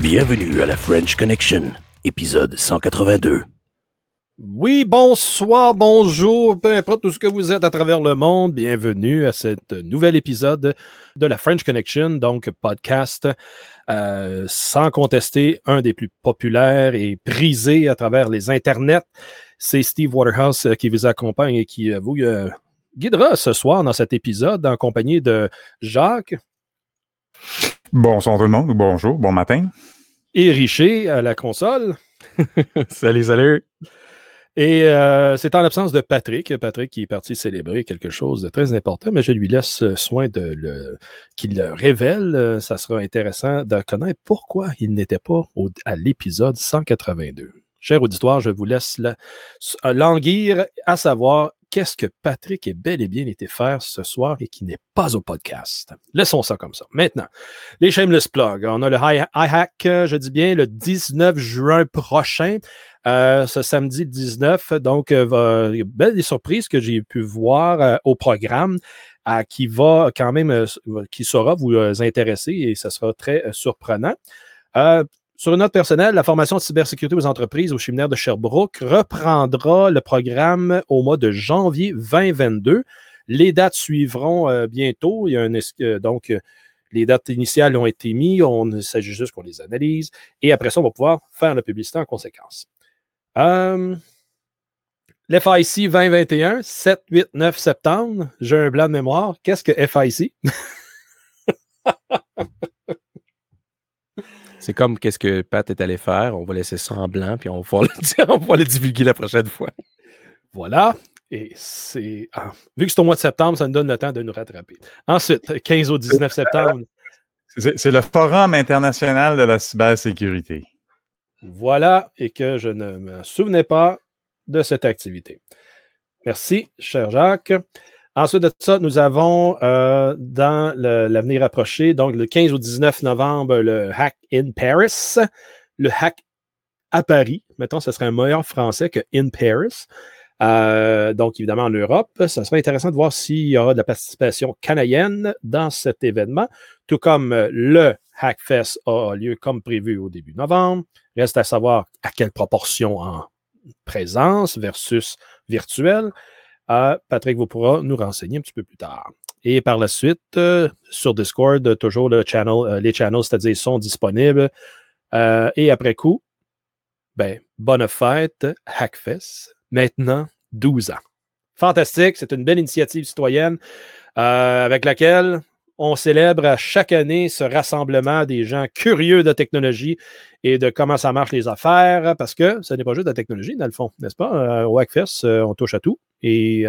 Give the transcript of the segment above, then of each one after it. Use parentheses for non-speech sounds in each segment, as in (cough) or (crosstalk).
Bienvenue à la French Connection, épisode 182. Oui, bonsoir, bonjour, peu importe tout ce que vous êtes à travers le monde, bienvenue à cet nouvel épisode de la French Connection, donc podcast euh, sans contester un des plus populaires et prisés à travers les internets. C'est Steve Waterhouse euh, qui vous accompagne et qui euh, vous guidera ce soir dans cet épisode en compagnie de Jacques. Bonsoir tout le monde, ou bonjour, bon matin. Et Richer à la console. (laughs) salut, salut. Et euh, c'est en l'absence de Patrick. Patrick qui est parti célébrer quelque chose de très important, mais je lui laisse soin de le qu'il le révèle. Ça sera intéressant de connaître pourquoi il n'était pas à l'épisode 182. Cher auditoire, je vous laisse languir à savoir qu'est-ce que Patrick est bel et bien été faire ce soir et qui n'est pas au podcast? Laissons ça comme ça. Maintenant, les shameless plugs. On a le iHack, je dis bien, le 19 juin prochain. Euh, ce samedi 19. Donc, euh, belle surprise que j'ai pu voir euh, au programme qui va quand même, qui saura vous intéresser et ce sera très surprenant. Sur une note personnelle, la formation de cybersécurité aux entreprises au séminaire de Sherbrooke reprendra le programme au mois de janvier 2022. Les dates suivront bientôt. Il y a un, donc, les dates initiales ont été mises. On s'agit juste qu'on les analyse. Et après ça, on va pouvoir faire la publicité en conséquence. Euh, L'FIC 2021, 7, 8, 9 septembre. J'ai un blanc de mémoire. Qu'est-ce que FIC? (laughs) C'est comme qu'est-ce que Pat est allé faire. On va laisser ça en blanc, puis on va (laughs) le, on va le divulguer la prochaine fois. Voilà. Et c'est. Ah, vu que c'est au mois de septembre, ça nous donne le temps de nous rattraper. Ensuite, 15 au 19 septembre. C'est le Forum international de la cybersécurité. Voilà, et que je ne me souvenais pas de cette activité. Merci, cher Jacques. Ensuite de ça, nous avons euh, dans l'avenir approché, donc le 15 au 19 novembre, le Hack in Paris, le Hack à Paris. Mettons, ce serait un meilleur français que in Paris. Euh, donc, évidemment, en Europe, ça serait intéressant de voir s'il y aura de la participation canadienne dans cet événement, tout comme le Hackfest a lieu comme prévu au début novembre. Reste à savoir à quelle proportion en présence versus virtuel. Euh, Patrick vous pourra nous renseigner un petit peu plus tard. Et par la suite, euh, sur Discord, toujours le channel, les channels, c'est-à-dire sont disponibles. et après coup, ben, bonne fête, Hackfest maintenant 12 ans. Fantastique, c'est une belle initiative citoyenne euh, avec laquelle on célèbre chaque année ce rassemblement des gens curieux de technologie et de comment ça marche les affaires, parce que ce n'est pas juste la technologie, dans le fond, n'est-ce pas? Euh, au Hackfest, euh, on touche à tout. Et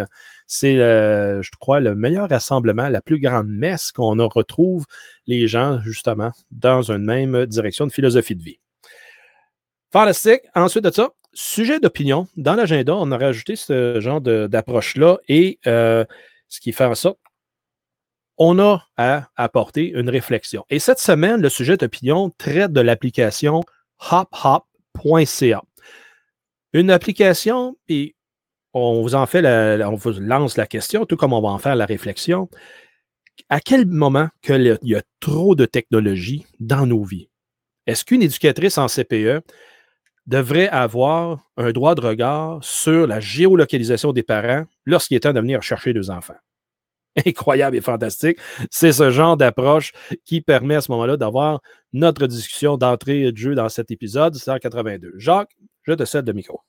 c'est, je crois, le meilleur rassemblement, la plus grande messe qu'on retrouve les gens, justement, dans une même direction de philosophie de vie. Fantastique. Ensuite de ça, sujet d'opinion. Dans l'agenda, on a rajouté ce genre d'approche-là et euh, ce qui fait en sorte on a à apporter une réflexion. Et cette semaine, le sujet d'opinion traite de l'application hophop.ca. Une application, puis on vous en fait lance la question, tout comme on va en faire la réflexion. À quel moment il y a trop de technologie dans nos vies? Est-ce qu'une éducatrice en CPE devrait avoir un droit de regard sur la géolocalisation des parents lorsqu'il est temps de venir chercher deux enfants? (laughs) Incroyable et fantastique. C'est ce genre d'approche qui permet à ce moment-là d'avoir notre discussion d'entrée de jeu dans cet épisode 182. Jacques, je te cède le micro.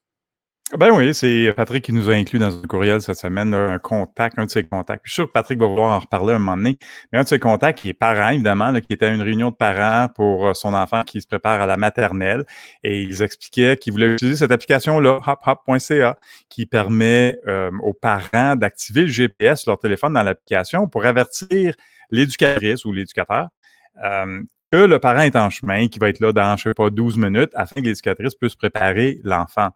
Ben oui, c'est Patrick qui nous a inclus dans un courriel cette semaine, un contact, un de ses contacts. je suis sûr que Patrick va vouloir en reparler un moment donné. Mais un de ses contacts, qui est parent, évidemment, qui était à une réunion de parents pour euh, son enfant qui se prépare à la maternelle. Et ils expliquaient qu'ils voulaient utiliser cette application-là, hophop.ca, qui permet euh, aux parents d'activer le GPS sur leur téléphone dans l'application pour avertir l'éducatrice ou l'éducateur euh, que le parent est en chemin, qui va être là dans, je sais pas, 12 minutes, afin que l'éducatrice puisse préparer l'enfant.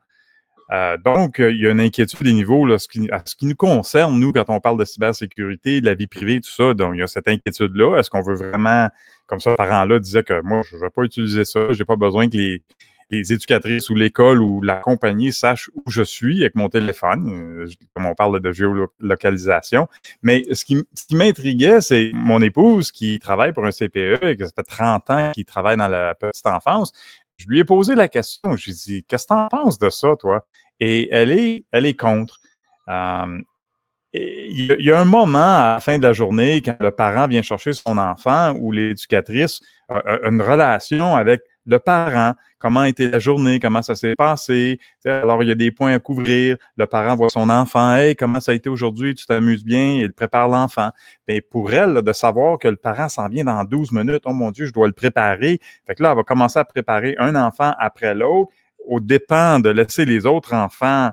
Euh, donc, euh, il y a une inquiétude des niveaux ce qui, à ce qui nous concerne, nous, quand on parle de cybersécurité, de la vie privée, tout ça. Donc, il y a cette inquiétude-là. Est-ce qu'on veut vraiment, comme ça, parents-là disaient que moi, je ne vais pas utiliser ça, je n'ai pas besoin que les, les éducatrices ou l'école ou la compagnie sachent où je suis avec mon téléphone, euh, comme on parle de géolocalisation. Mais ce qui, ce qui m'intriguait, c'est mon épouse qui travaille pour un CPE et que ça fait 30 ans qu'il travaille dans la petite enfance. Je lui ai posé la question. Je lui ai dit, qu'est-ce que tu en penses de ça, toi? Et elle est, elle est contre. Euh, il y a un moment à la fin de la journée, quand le parent vient chercher son enfant ou l'éducatrice a une relation avec le parent, comment été la journée, comment ça s'est passé. Alors, il y a des points à couvrir. Le parent voit son enfant, hey, comment ça a été aujourd'hui, tu t'amuses bien, il prépare l'enfant. Mais pour elle, de savoir que le parent s'en vient dans 12 minutes, oh mon Dieu, je dois le préparer. Fait que là, elle va commencer à préparer un enfant après l'autre, au dépend de laisser les autres enfants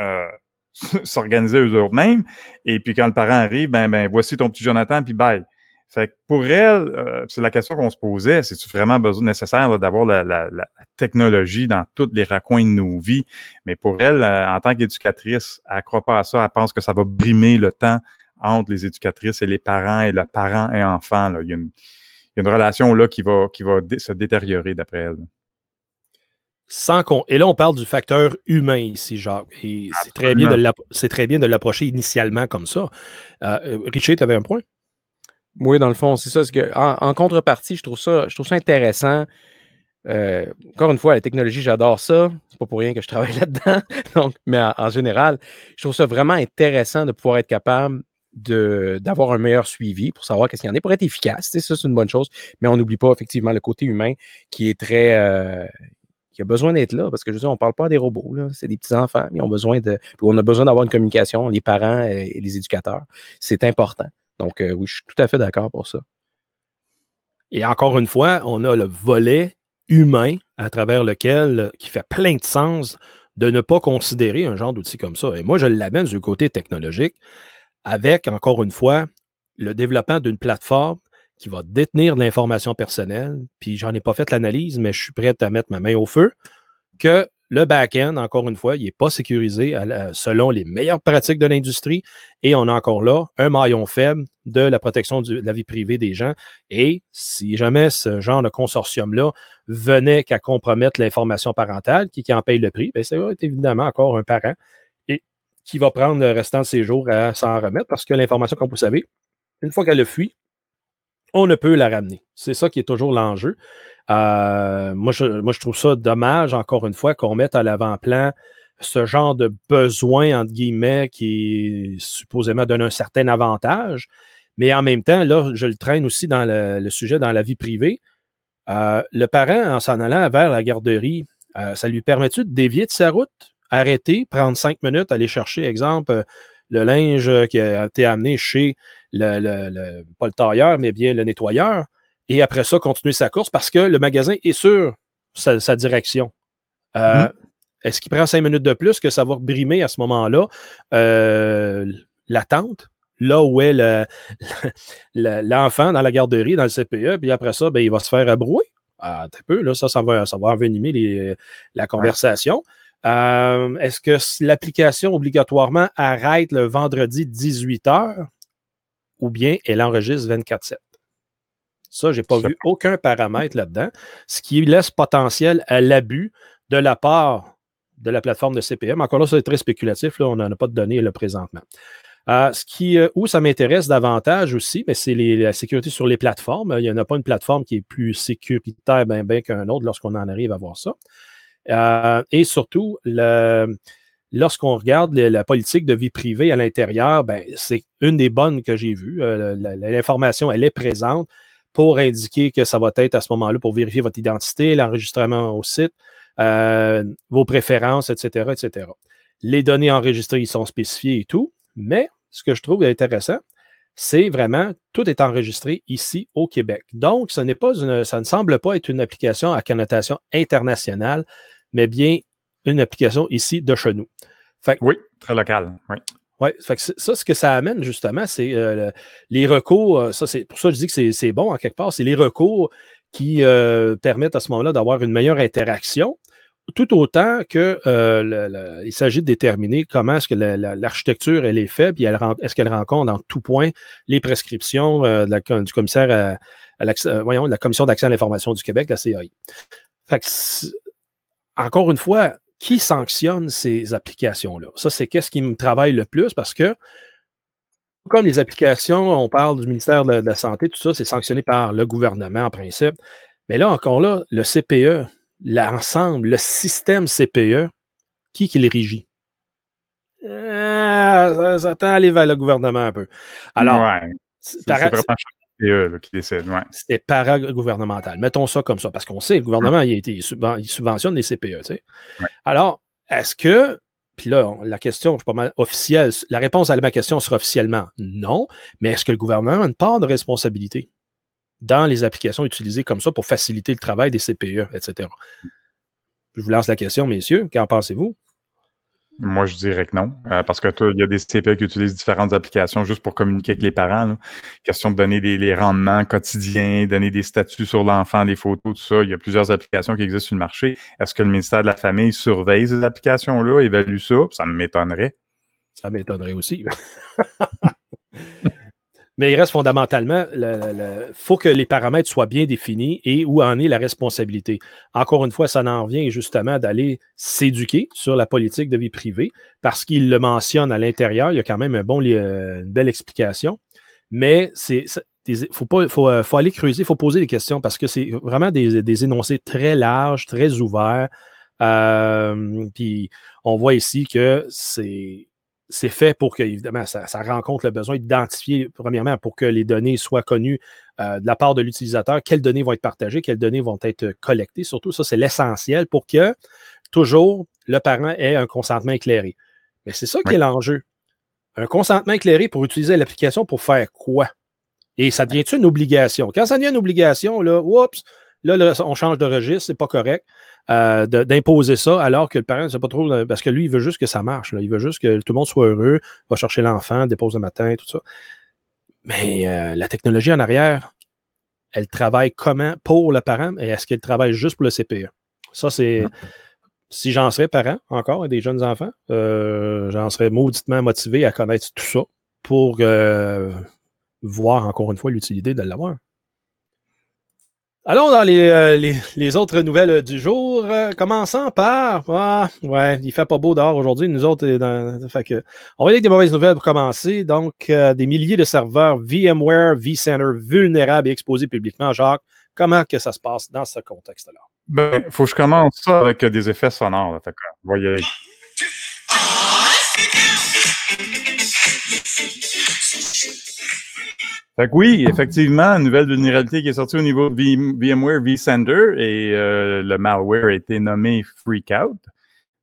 euh, (laughs) s'organiser eux-mêmes. Et puis quand le parent arrive, ben, ben voici ton petit Jonathan, puis bye. Fait que pour elle, euh, c'est la question qu'on se posait, c'est-tu vraiment besoin nécessaire d'avoir la, technologie dans tous les raccoins de nos vies? Mais pour elle, euh, en tant qu'éducatrice, elle ne croit pas à ça, elle pense que ça va brimer le temps entre les éducatrices et les parents et le parent et enfant. Il, y a une, relation là qui va, qui va se détériorer d'après elle. Sans Et là, on parle du facteur humain ici, Jacques. Et c'est très, bien de très bien de l'approcher initialement comme ça. Euh, Richard, tu avais un point? Oui, dans le fond, c'est ça. En, contrepartie, je trouve ça, je trouve ça intéressant. Euh, encore une fois, la technologie, j'adore ça. C'est pas pour rien que je travaille (laughs) là-dedans. Donc, mais en, général, je trouve ça vraiment intéressant de pouvoir être capable d'avoir un meilleur suivi pour savoir qu'est-ce qu'il y en a pour être efficace. Ça, c'est une bonne chose. Mais on n'oublie pas effectivement le côté humain qui est très, euh, qui a besoin d'être là, parce que je veux dire, on ne parle pas des robots, c'est des petits-enfants, mais ont besoin de. On a besoin d'avoir une communication, les parents et les éducateurs. C'est important. Donc, euh, oui, je suis tout à fait d'accord pour ça. Et encore une fois, on a le volet humain à travers lequel, qui fait plein de sens de ne pas considérer un genre d'outil comme ça. Et moi, je l'amène du côté technologique avec, encore une fois, le développement d'une plateforme qui va détenir de l'information personnelle, puis j'en ai pas fait l'analyse, mais je suis prêt à mettre ma main au feu, que le back-end, encore une fois, il n'est pas sécurisé selon les meilleures pratiques de l'industrie et on a encore là un maillon faible de la protection de la vie privée des gens. Et si jamais ce genre de consortium-là venait qu'à compromettre l'information parentale, qui, en paye le prix, bien, ça va évidemment encore un parent et qui va prendre le restant de ses jours à s'en remettre parce que l'information, comme vous savez, une fois qu'elle a fui, on ne peut la ramener. C'est ça qui est toujours l'enjeu. Euh, moi, je, moi, je trouve ça dommage, encore une fois, qu'on mette à l'avant-plan ce genre de besoin, entre guillemets, qui supposément donne un certain avantage. Mais en même temps, là, je le traîne aussi dans le, sujet dans la vie privée. Euh, le parent, en s'en allant vers la garderie, euh, ça lui permet-tu de dévier de sa route, arrêter, prendre cinq minutes, aller chercher, exemple, le linge qui a été amené chez le, pas le tailleur, mais bien le nettoyeur, et après ça, continuer sa course parce que le magasin est sur sa, direction. Euh, mm-hmm. Est-ce qu'il prend cinq minutes de plus que ça va brimer à ce moment-là? Euh, l'attente? Là où est (laughs) l'enfant dans la garderie, dans le CPE, puis après ça, ben, il va se faire abrouer. Ah, un peu, là, ça, ça va, ça va envenimer la conversation. Euh, est-ce que l'application obligatoirement arrête le vendredi 18h ou bien elle enregistre 24-7? Ça, je n'ai pas vu aucun paramètre là-dedans, ce qui laisse potentiel à l'abus de la part de la plateforme de CPM. Encore là, c'est très spéculatif, là, on n'en a pas de données le présentement. Euh, ce qui, euh, où ça m'intéresse davantage aussi, mais c'est la sécurité sur les plateformes. Il n'y en a pas une plateforme qui est plus sécuritaire bien ben, qu'un autre lorsqu'on en arrive à voir ça. Euh, et surtout, lorsqu'on regarde la politique de vie privée à l'intérieur, ben, c'est une des bonnes que j'ai vues. L'information, elle est présente pour indiquer que ça va être à ce moment-là pour vérifier votre identité, l'enregistrement au site, euh, vos préférences, etc., etc. Les données enregistrées, ils sont spécifiées et tout, mais ce que je trouve intéressant, c'est vraiment tout est enregistré ici au Québec. Donc, ce pas ça ne semble pas être une application à connotation internationale, mais bien une application ici de chez nous. oui, très local. Oui. Oui, ça, ce que ça amène justement, c'est euh, les recours. Euh, ça, c'est pour ça que je dis que c'est bon en quelque part. C'est les recours qui euh, permettent à ce moment-là d'avoir une meilleure interaction, tout autant qu'il il s'agit de déterminer comment est-ce que l'architecture elle est faite, puis est-ce qu'elle rencontre en tout point les prescriptions du commissaire à, voyons, la Commission d'accès à l'information du Québec, la CAI. Fait encore une fois, qui sanctionne ces applications-là? Ça, c'est qu'est-ce qui me travaille le plus? Parce que, comme les applications, on parle du ministère de la Santé, tout ça, c'est sanctionné par le gouvernement en principe. Mais là, encore là, le CPE, l'ensemble, le système CPE, qui qui le régit? Ah, ça, tend à aller vers le gouvernement un peu. Alors, c'est vraiment qui décide. Ouais. C'est paragouvernemental. Mettons ça comme ça, parce qu'on sait, le gouvernement, il, il, subventionne les CPE. Tu sais. Alors, est-ce que puis là, la question, je suis pas mal officielle. La réponse à ma question sera officiellement non. Mais est-ce que le gouvernement a une part de responsabilité? dans les applications utilisées comme ça pour faciliter le travail des CPE, etc. Je vous lance la question, messieurs. Qu'en pensez-vous? Moi, je dirais que non, euh, parce que il y a des CPE qui utilisent différentes applications juste pour communiquer avec les parents. Question de donner les, rendements quotidiens, donner des statuts sur l'enfant, des photos, tout ça. Il y a plusieurs applications qui existent sur le marché. Est-ce que le ministère de la Famille surveille ces applications-là, évalue ça? Ça m'étonnerait. Ça m'étonnerait aussi. (laughs) Mais il reste fondamentalement, il faut que les paramètres soient bien définis et où en est la responsabilité. Encore une fois, ça en vient justement d'aller s'éduquer sur la politique de vie privée parce qu'il le mentionne à l'intérieur. Il y a quand même euh, une belle explication. Mais il faut, euh, faut, aller creuser, il faut poser des questions parce que c'est vraiment des, des, énoncés très larges, très ouverts. Euh, puis on voit ici que c'est c'est fait pour que, évidemment, ça, rencontre le besoin d'identifier, premièrement, pour que les données soient connues euh, de la part de l'utilisateur, quelles données vont être partagées, quelles données vont être collectées. Surtout, ça, c'est l'essentiel pour que toujours le parent ait un consentement éclairé. Mais c'est ça qui est l'enjeu. Un consentement éclairé pour utiliser l'application pour faire quoi? Et ça devient une obligation? Quand ça devient une obligation, là, oups, là, là on change de registre, c'est pas correct. Euh, d'imposer ça alors que le parent ne sait pas trop, euh, parce que lui, il veut juste que ça marche. Il veut juste que tout le monde soit heureux, va chercher l'enfant, dépose le matin, tout ça. Mais euh, la technologie en arrière, elle travaille comment pour le parent et est-ce qu'elle travaille juste pour le CPE? Ça, c'est. Si j'en serais parent encore et des jeunes enfants, j'en serais mauditement motivé à connaître tout ça pour voir encore une fois l'utilité de l'avoir. Allons dans les, euh, autres nouvelles euh, du jour. Euh, commençant par. Ah, ouais, il fait pas beau dehors aujourd'hui. Nous autres, dans, fait que, on va aller avec des mauvaises nouvelles pour commencer. Donc, des milliers de serveurs VMware vCenter vulnérables et exposés publiquement. Jacques, comment ça se passe dans ce contexte-là? Ben, faut que je commence ça avec des effets sonores. Voyez. Fait oui, effectivement, une nouvelle vulnérabilité qui est sortie au niveau de VMware vCenter et euh, le malware a été nommé Freakout.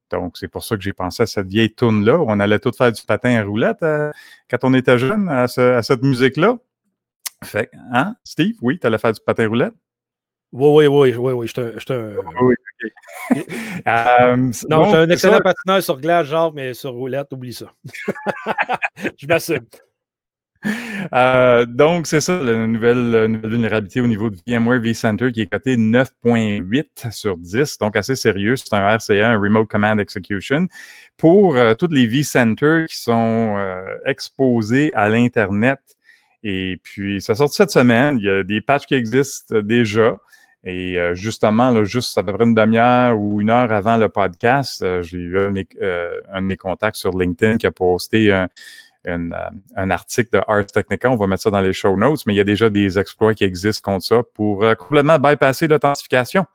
Donc, c'est pour ça que j'ai pensé à cette vieille tourne-là. On allait tout faire du patin à roulette euh, quand on était jeune à, cette musique-là. Fait hein, Steve, oui, tu allais faire du patin à roulette? Oui, oui, oui, oui, oui. Je un. Oui, OK. (laughs) euh, non, je suis un excellent patineur sur glace, genre, mais sur roulette, oublie ça. (laughs) je m'assume. Euh, donc, c'est ça, la nouvelle, vulnérabilité au niveau du VMware vCenter qui est coté 9.8 sur 10, donc assez sérieux. C'est un RCA, un Remote Command Execution, pour euh, toutes les vCenter qui sont euh, exposés à l'Internet. Et puis, ça sort cette semaine. Il y a des patchs qui existent déjà. Et justement, là, juste à peu près une demi-heure ou une heure avant le podcast, j'ai eu un, un, de mes contacts sur LinkedIn qui a posté un, euh, un article de Ars Technica. On va mettre ça dans les show notes, mais il y a déjà des exploits qui existent contre ça pour euh, complètement bypasser l'authentification.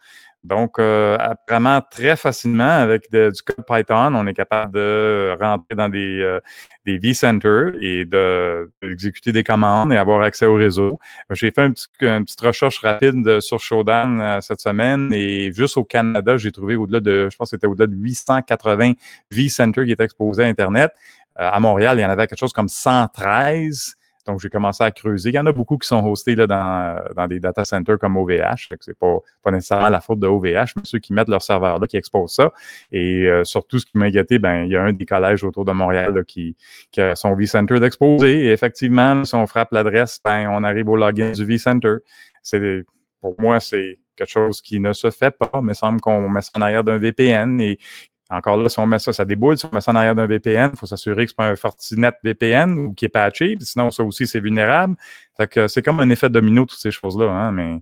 Donc, euh, vraiment très facilement avec du code Python, on est capable de rentrer dans des, euh, des vCenter et d'exécuter des commandes et avoir accès au réseau. J'ai fait un petit, une petite recherche rapide sur Shodan cette semaine et juste au Canada, j'ai trouvé au-delà de, je pense que c'était au-delà de 880 vCenter qui étaient exposés à Internet. Euh, à Montréal, il y en avait quelque chose comme 113. Donc, j'ai commencé à creuser. Il y en a beaucoup qui sont hostés là, dans, des data centers comme OVH. Ce n'est pas, nécessairement la faute de OVH, mais ceux qui mettent leur serveur là, qui exposent ça. Et euh, surtout, ce qui m'a inquiété, ben, il y a un des collèges autour de Montréal qui, a son vCenter d'exposer. Et effectivement, si on frappe l'adresse, ben, on arrive au login du vCenter. C'est, pour moi, c'est quelque chose qui ne se fait pas, mais semble qu'on met ça en arrière d'un VPN et encore là, si on met ça, ça déboule. Si on met ça en arrière d'un VPN, il faut s'assurer que ce n'est pas un Fortinet VPN ou qui est patché. Sinon, ça aussi, c'est vulnérable. C'est comme un effet domino, toutes ces choses-là. Hein, mais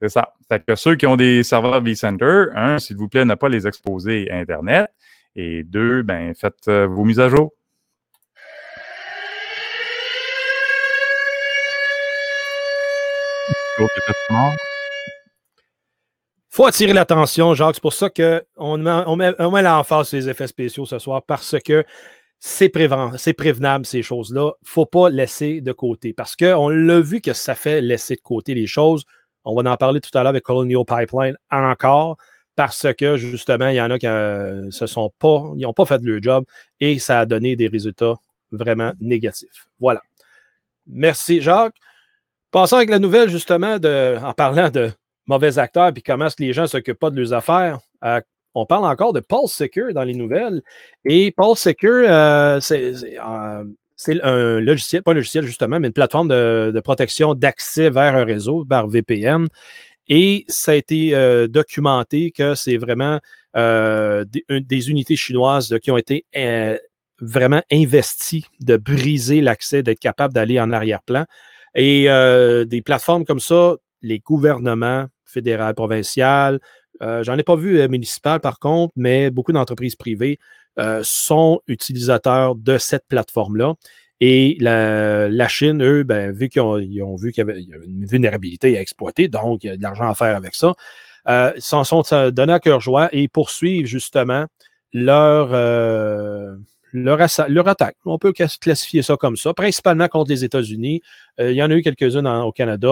C'est ça. Fait que ceux qui ont des serveurs vCenter, un, s'il vous plaît, ne pas les exposer à Internet. Et deux, ben, faites euh, vos mises à jour. Faut attirer l'attention, Jacques. C'est pour ça qu'on met, on met, on l'emphase sur les effets spéciaux ce soir parce que c'est prévenable, ces choses-là. Faut pas laisser de côté parce qu'on l'a vu que ça fait laisser de côté les choses. On va en parler tout à l'heure avec Colonial Pipeline encore parce que justement, il y en a qui euh, se sont pas, ils n'ont pas fait leur job et ça a donné des résultats vraiment négatifs. Voilà. Merci, Jacques. Passons avec la nouvelle, justement, de, en parlant de mauvais acteurs puis comment est-ce que les gens ne s'occupent pas de leurs affaires. Euh, on parle encore de Pulse Secure dans les nouvelles. Et Pulse Secure, euh, c'est un logiciel, pas un logiciel justement, mais une plateforme de, protection d'accès vers un réseau, par VPN. Et ça a été euh, documenté que c'est vraiment euh, des, unités chinoises qui ont été euh, vraiment investies de briser l'accès, d'être capable d'aller en arrière-plan. Et des plateformes comme ça, les gouvernements fédéraux, provinciaux, j'en ai pas vu municipal par contre, mais beaucoup d'entreprises privées sont utilisateurs de cette plateforme-là. Et la, Chine, eux, ben, vu qu'ils ont, vu qu'il y avait une vulnérabilité à exploiter, donc il y a de l'argent à faire avec ça, euh, s'en sont euh, donnés à cœur joie et poursuivent justement leur, euh, leur, attaque. On peut classifier ça comme ça, principalement contre les États-Unis. Euh, il y en a eu quelques-unes au Canada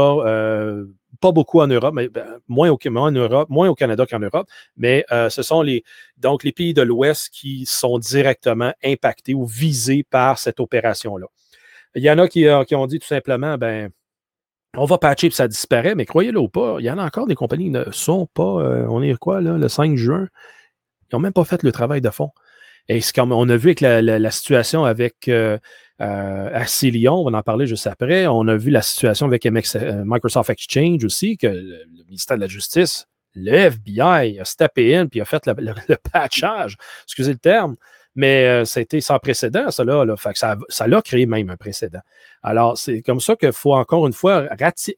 pas beaucoup en Europe, mais ben, moins, au, en Europe, moins au Canada qu'en Europe, mais euh, ce sont les, donc les pays de l'Ouest qui sont directement impactés ou visés par cette opération-là. Il y en a qui, euh, ont dit tout simplement, ben, on va patcher et ça disparaît, mais croyez-le ou pas, il y en a encore des compagnies qui ne sont pas, euh, on est quoi là, le 5 juin, ils n'ont même pas fait le travail de fond. Et comme on a vu avec la, situation avec euh, à Cilion, on va en parler juste après. On a vu la situation avec euh, Microsoft Exchange aussi, que le, ministère de la Justice, le FBI a steppé in puis a fait le, patchage, excusez le terme, mais euh, ça a été sans précédent, ça là. ça, ça a créé même un précédent. Alors, c'est comme ça qu'il faut encore une fois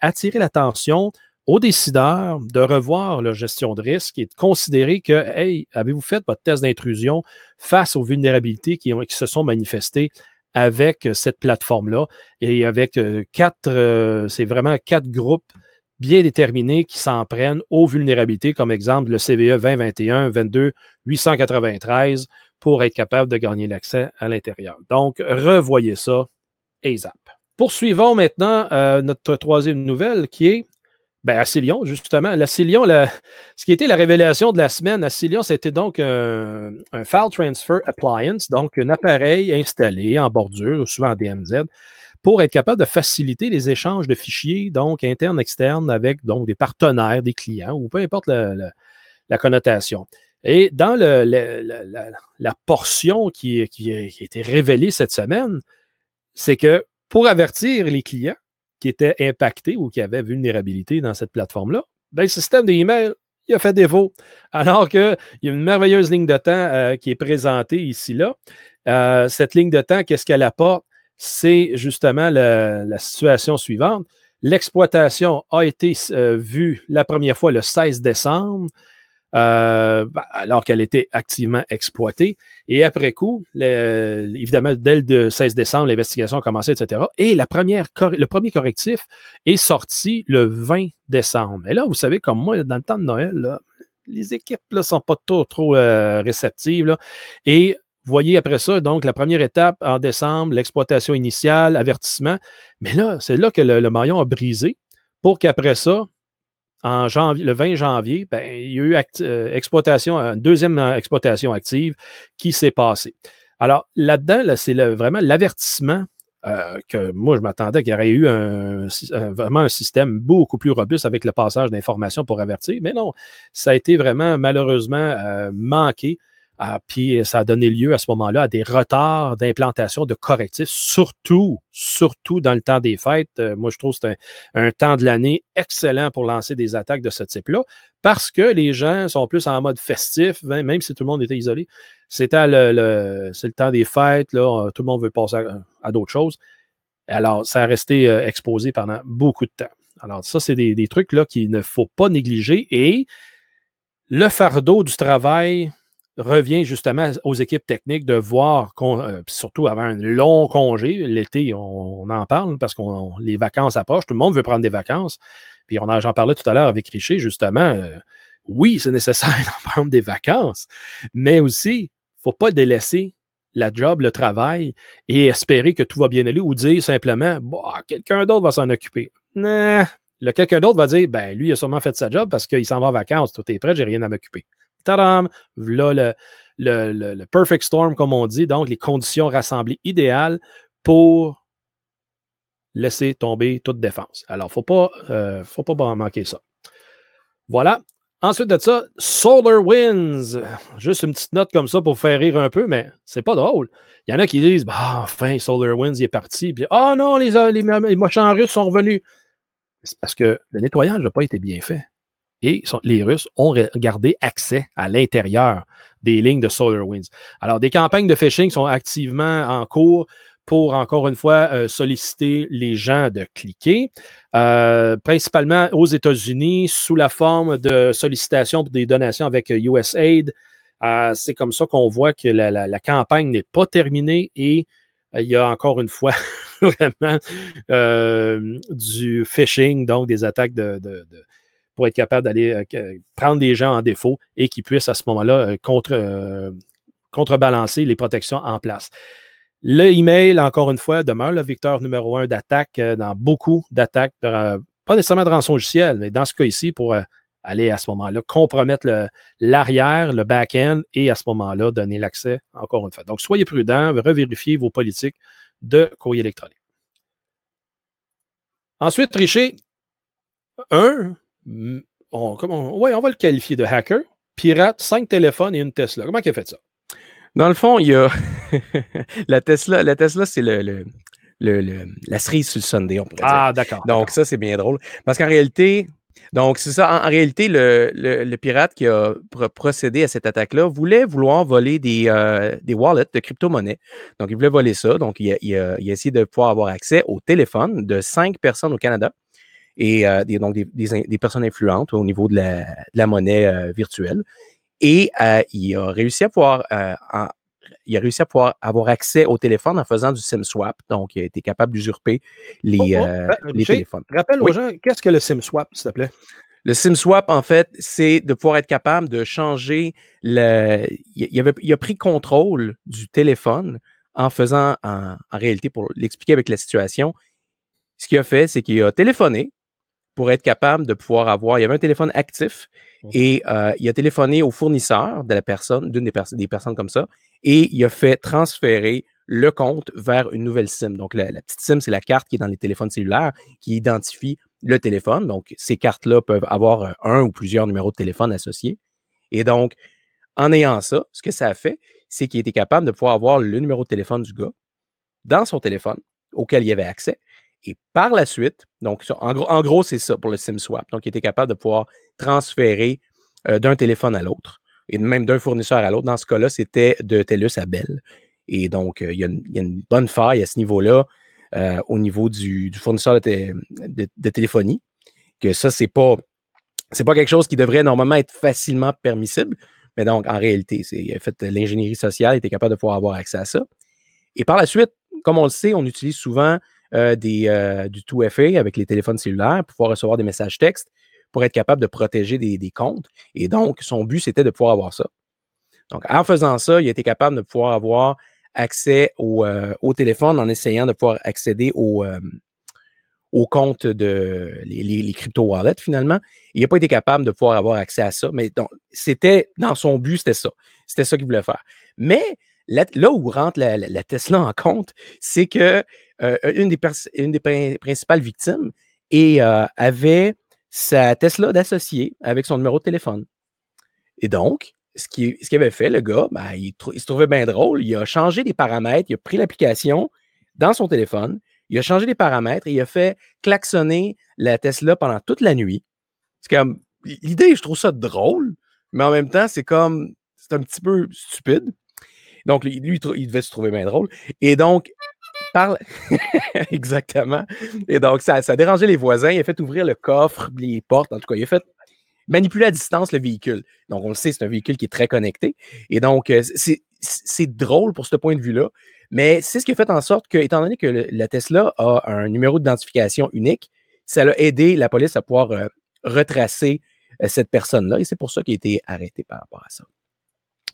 attirer l'attention aux décideurs de revoir leur gestion de risque et de considérer que, hey, avez-vous fait votre test d'intrusion face aux vulnérabilités qui, ont, se sont manifestées avec euh, cette plateforme-là? Et avec euh, quatre, euh, c'est vraiment quatre groupes bien déterminés qui s'en prennent aux vulnérabilités, comme exemple le CVE 2021 22 893 pour être capable de gagner l'accès à l'intérieur. Donc, revoyez ça ASAP. Poursuivons maintenant notre troisième nouvelle qui est ben, à Cilion, justement. La ce qui était la révélation de la semaine à c'était donc un, File Transfer Appliance, donc un appareil installé en bordure, souvent en DMZ, pour être capable de faciliter les échanges de fichiers, donc internes, externes, avec donc des partenaires, des clients, ou peu importe la, connotation. Et dans la, portion qui a été révélée cette semaine, c'est que pour avertir les clients, qui étaient impactés ou qui avaient vulnérabilité dans cette plateforme-là, ben, le système d'email, il a fait défaut. Alors qu'il y a une merveilleuse ligne de temps euh, qui est présentée ici, là. Euh, cette ligne de temps, qu'est-ce qu'elle apporte? C'est justement la situation suivante. L'exploitation a été euh, vue la première fois le 16 décembre. Euh, ben, alors qu'elle était activement exploitée. Et après coup, évidemment, dès le 16 décembre, l'investigation a commencé, etc. Et le premier correctif est sorti le 20 décembre. Et là, vous savez, comme moi, dans le temps de Noël, les équipes ne sont pas trop, euh, réceptives. Et voyez après ça, donc, la première étape en décembre, l'exploitation initiale, avertissement. Mais là, c'est là que le, le maillon a brisé pour qu'après ça, le 20 janvier, ben, il y a eu euh, exploitation, une deuxième euh, exploitation active qui s'est passée. Alors là-dedans, c'est vraiment l'avertissement euh, que moi, je m'attendais qu'il y aurait eu un, vraiment un système beaucoup plus robuste avec le passage d'informations pour avertir, mais non, ça a été vraiment malheureusement manqué. Ah, puis ça a donné lieu à ce moment-là à des retards d'implantation de correctifs, surtout, surtout dans le temps des fêtes. Euh, moi, je trouve que c'est un, temps de l'année excellent pour lancer des attaques de ce type-là, parce que les gens sont plus en mode festif, même si tout le monde était isolé. C'est le temps des fêtes, là, tout le monde veut passer à, d'autres choses. Alors, ça a resté euh, exposé pendant beaucoup de temps. Alors, ça, c'est des, des trucs là qu'il ne faut pas négliger. Et le fardeau du travail revient justement aux équipes techniques de voir, euh, surtout avant un long congé, l'été, on, en parle parce que les vacances approchent, tout le monde veut prendre des vacances. Puis j'en parlais tout à l'heure avec Richer, justement. Euh, oui, c'est nécessaire d'en (laughs) prendre des vacances, mais aussi, il ne faut pas délaisser la job, le travail et espérer que tout va bien aller ou dire simplement, bah, quelqu'un d'autre va s'en occuper. Le quelqu'un d'autre va dire, ben lui, il a sûrement fait sa job parce qu'il s'en va en vacances, tout est prêt, j'ai rien à m'occuper. Tadam! Là, le, perfect storm, comme on dit, donc les conditions rassemblées idéales pour laisser tomber toute défense. Alors, il ne faut pas, euh, manquer ça. Voilà. Ensuite de ça, Solar Winds. Juste une petite note comme ça pour faire rire un peu, mais c'est pas drôle. Il y en a qui disent bah, enfin, Solar Winds il est parti. Puis, oh non, les, les, les méchants russes sont revenus. C'est parce que le nettoyage n'a pas été bien fait et les Russes ont gardé accès à l'intérieur des lignes de SolarWinds. Alors, des campagnes de phishing sont activement en cours pour, encore une fois, euh, solliciter les gens de cliquer, euh, principalement aux États-Unis, sous la forme de sollicitation pour des donations avec USAID. Euh, c'est comme ça qu'on voit que la, campagne n'est pas terminée et il y a encore une fois (laughs) vraiment du phishing, donc des attaques de pour être capable d'aller euh, prendre des gens en défaut et qui puissent à ce moment-là euh, contre, euh, contrebalancer les protections en place. Le email, encore une fois, demeure le vecteur numéro un d'attaque dans beaucoup d'attaques, pas nécessairement de rançon logiciel, mais dans ce cas ici, pour aller à ce moment-là compromettre l'arrière, le, back-end et à ce moment-là donner l'accès, encore une fois. Donc, soyez prudents, revérifiez vos politiques de courrier électronique. Ensuite, tricher. Un, on, ouais, on va le qualifier de hacker, pirate, cinq téléphones et une Tesla. Comment il a fait ça? Dans le fond, il y a (laughs) la Tesla. La Tesla, c'est le, la cerise sur le Sunday, on pourrait ah, d'accord. Donc, ça, c'est bien drôle. Parce qu'en réalité, donc, c'est ça. En, réalité, le, pirate qui a procédé à cette attaque-là voulait vouloir voler des, euh, des wallets de crypto-monnaie. Donc, il voulait voler ça. Donc, il a, il, a, essayé de pouvoir avoir accès au téléphone de cinq personnes au Canada et euh, des, donc des, personnes influentes au niveau de la, monnaie euh, virtuelle. Et euh, il a réussi à pouvoir il a réussi à pouvoir avoir accès au téléphone en faisant du SIM swap. Donc, il a été capable d'usurper les, oh, oh, les téléphones. Rappelle aux gens, qu'est-ce que le SIM swap, s'il te plaît? Le SIM swap, en fait, c'est de pouvoir être capable de changer le. Il, avait, il a pris contrôle du téléphone en faisant, en réalité, pour l'expliquer avec la situation, ce qu'il a fait, c'est qu'il a téléphoné pour être capable de pouvoir avoir. Il y avait un téléphone actif et euh, il a téléphoné au fournisseur de la personne, d'une des, des, personnes comme ça, et il a fait transférer le compte vers une nouvelle SIM. Donc, la, petite SIM, c'est la carte qui est dans les téléphones cellulaires qui identifie le téléphone. Donc, ces cartes-là peuvent avoir euh, un ou plusieurs numéros de téléphone associés. Et donc, en ayant ça, ce que ça a fait, c'est qu'il était capable de pouvoir avoir le numéro de téléphone du gars dans son téléphone auquel il avait accès et par la suite, donc en gros, c'est ça pour le SIM swap. Donc, il était capable de pouvoir transférer euh, d'un téléphone à l'autre et même d'un fournisseur à l'autre. Dans ce cas-là, c'était de TELUS à Bell. Et donc, euh, il, y a une, bonne faille à ce niveau-là euh, au niveau du, fournisseur de, téléphonie. Que ça, c'est pas, pas quelque chose qui devrait normalement être facilement permissible. Mais donc, en réalité, fait l'ingénierie sociale était capable de pouvoir avoir accès à ça. Et par la suite, comme on le sait, on utilise souvent euh, des, euh, du 2FA avec les téléphones cellulaires pouvoir recevoir des messages textes pour être capable de protéger des, comptes. Et donc, son but, c'était de pouvoir avoir ça. Donc, en faisant ça, il était capable de pouvoir avoir accès au, euh, téléphone en essayant de pouvoir accéder au, au compte de les, crypto-wallets finalement. Il n'a pas été capable de pouvoir avoir accès à ça, mais c'était dans son but, c'était ça. C'était ça qu'il voulait faire. Mais là, où rentre la, Tesla en compte, c'est que euh, une, des une, des principales victimes euh, avait sa Tesla d'associé avec son numéro de téléphone. Et donc, ce qu'il avait fait, le gars, ben, il, se trouvait bien drôle. Il a changé les paramètres, il a pris l'application dans son téléphone, il a changé les paramètres et il a fait klaxonner la Tesla pendant toute la nuit. C'est comme l'idée, je trouve ça drôle, mais en même temps, c'est comme c'est un petit peu stupide. Donc, lui, il devait se trouver bien drôle. Et donc, parle. (laughs) Exactement. Et donc, ça, ça a dérangé les voisins. Il a fait ouvrir le coffre, les portes. En tout cas, il a fait manipuler à distance le véhicule. Donc, on le sait, c'est un véhicule qui est très connecté. Et donc, euh, c'est drôle pour ce point de vue-là. Mais c'est ce qui a fait en sorte que, étant donné que la Tesla a un numéro d'identification unique, ça a aidé la police à pouvoir euh, retracer euh, cette personne-là. Et c'est pour ça qu'il a été arrêté par rapport à ça.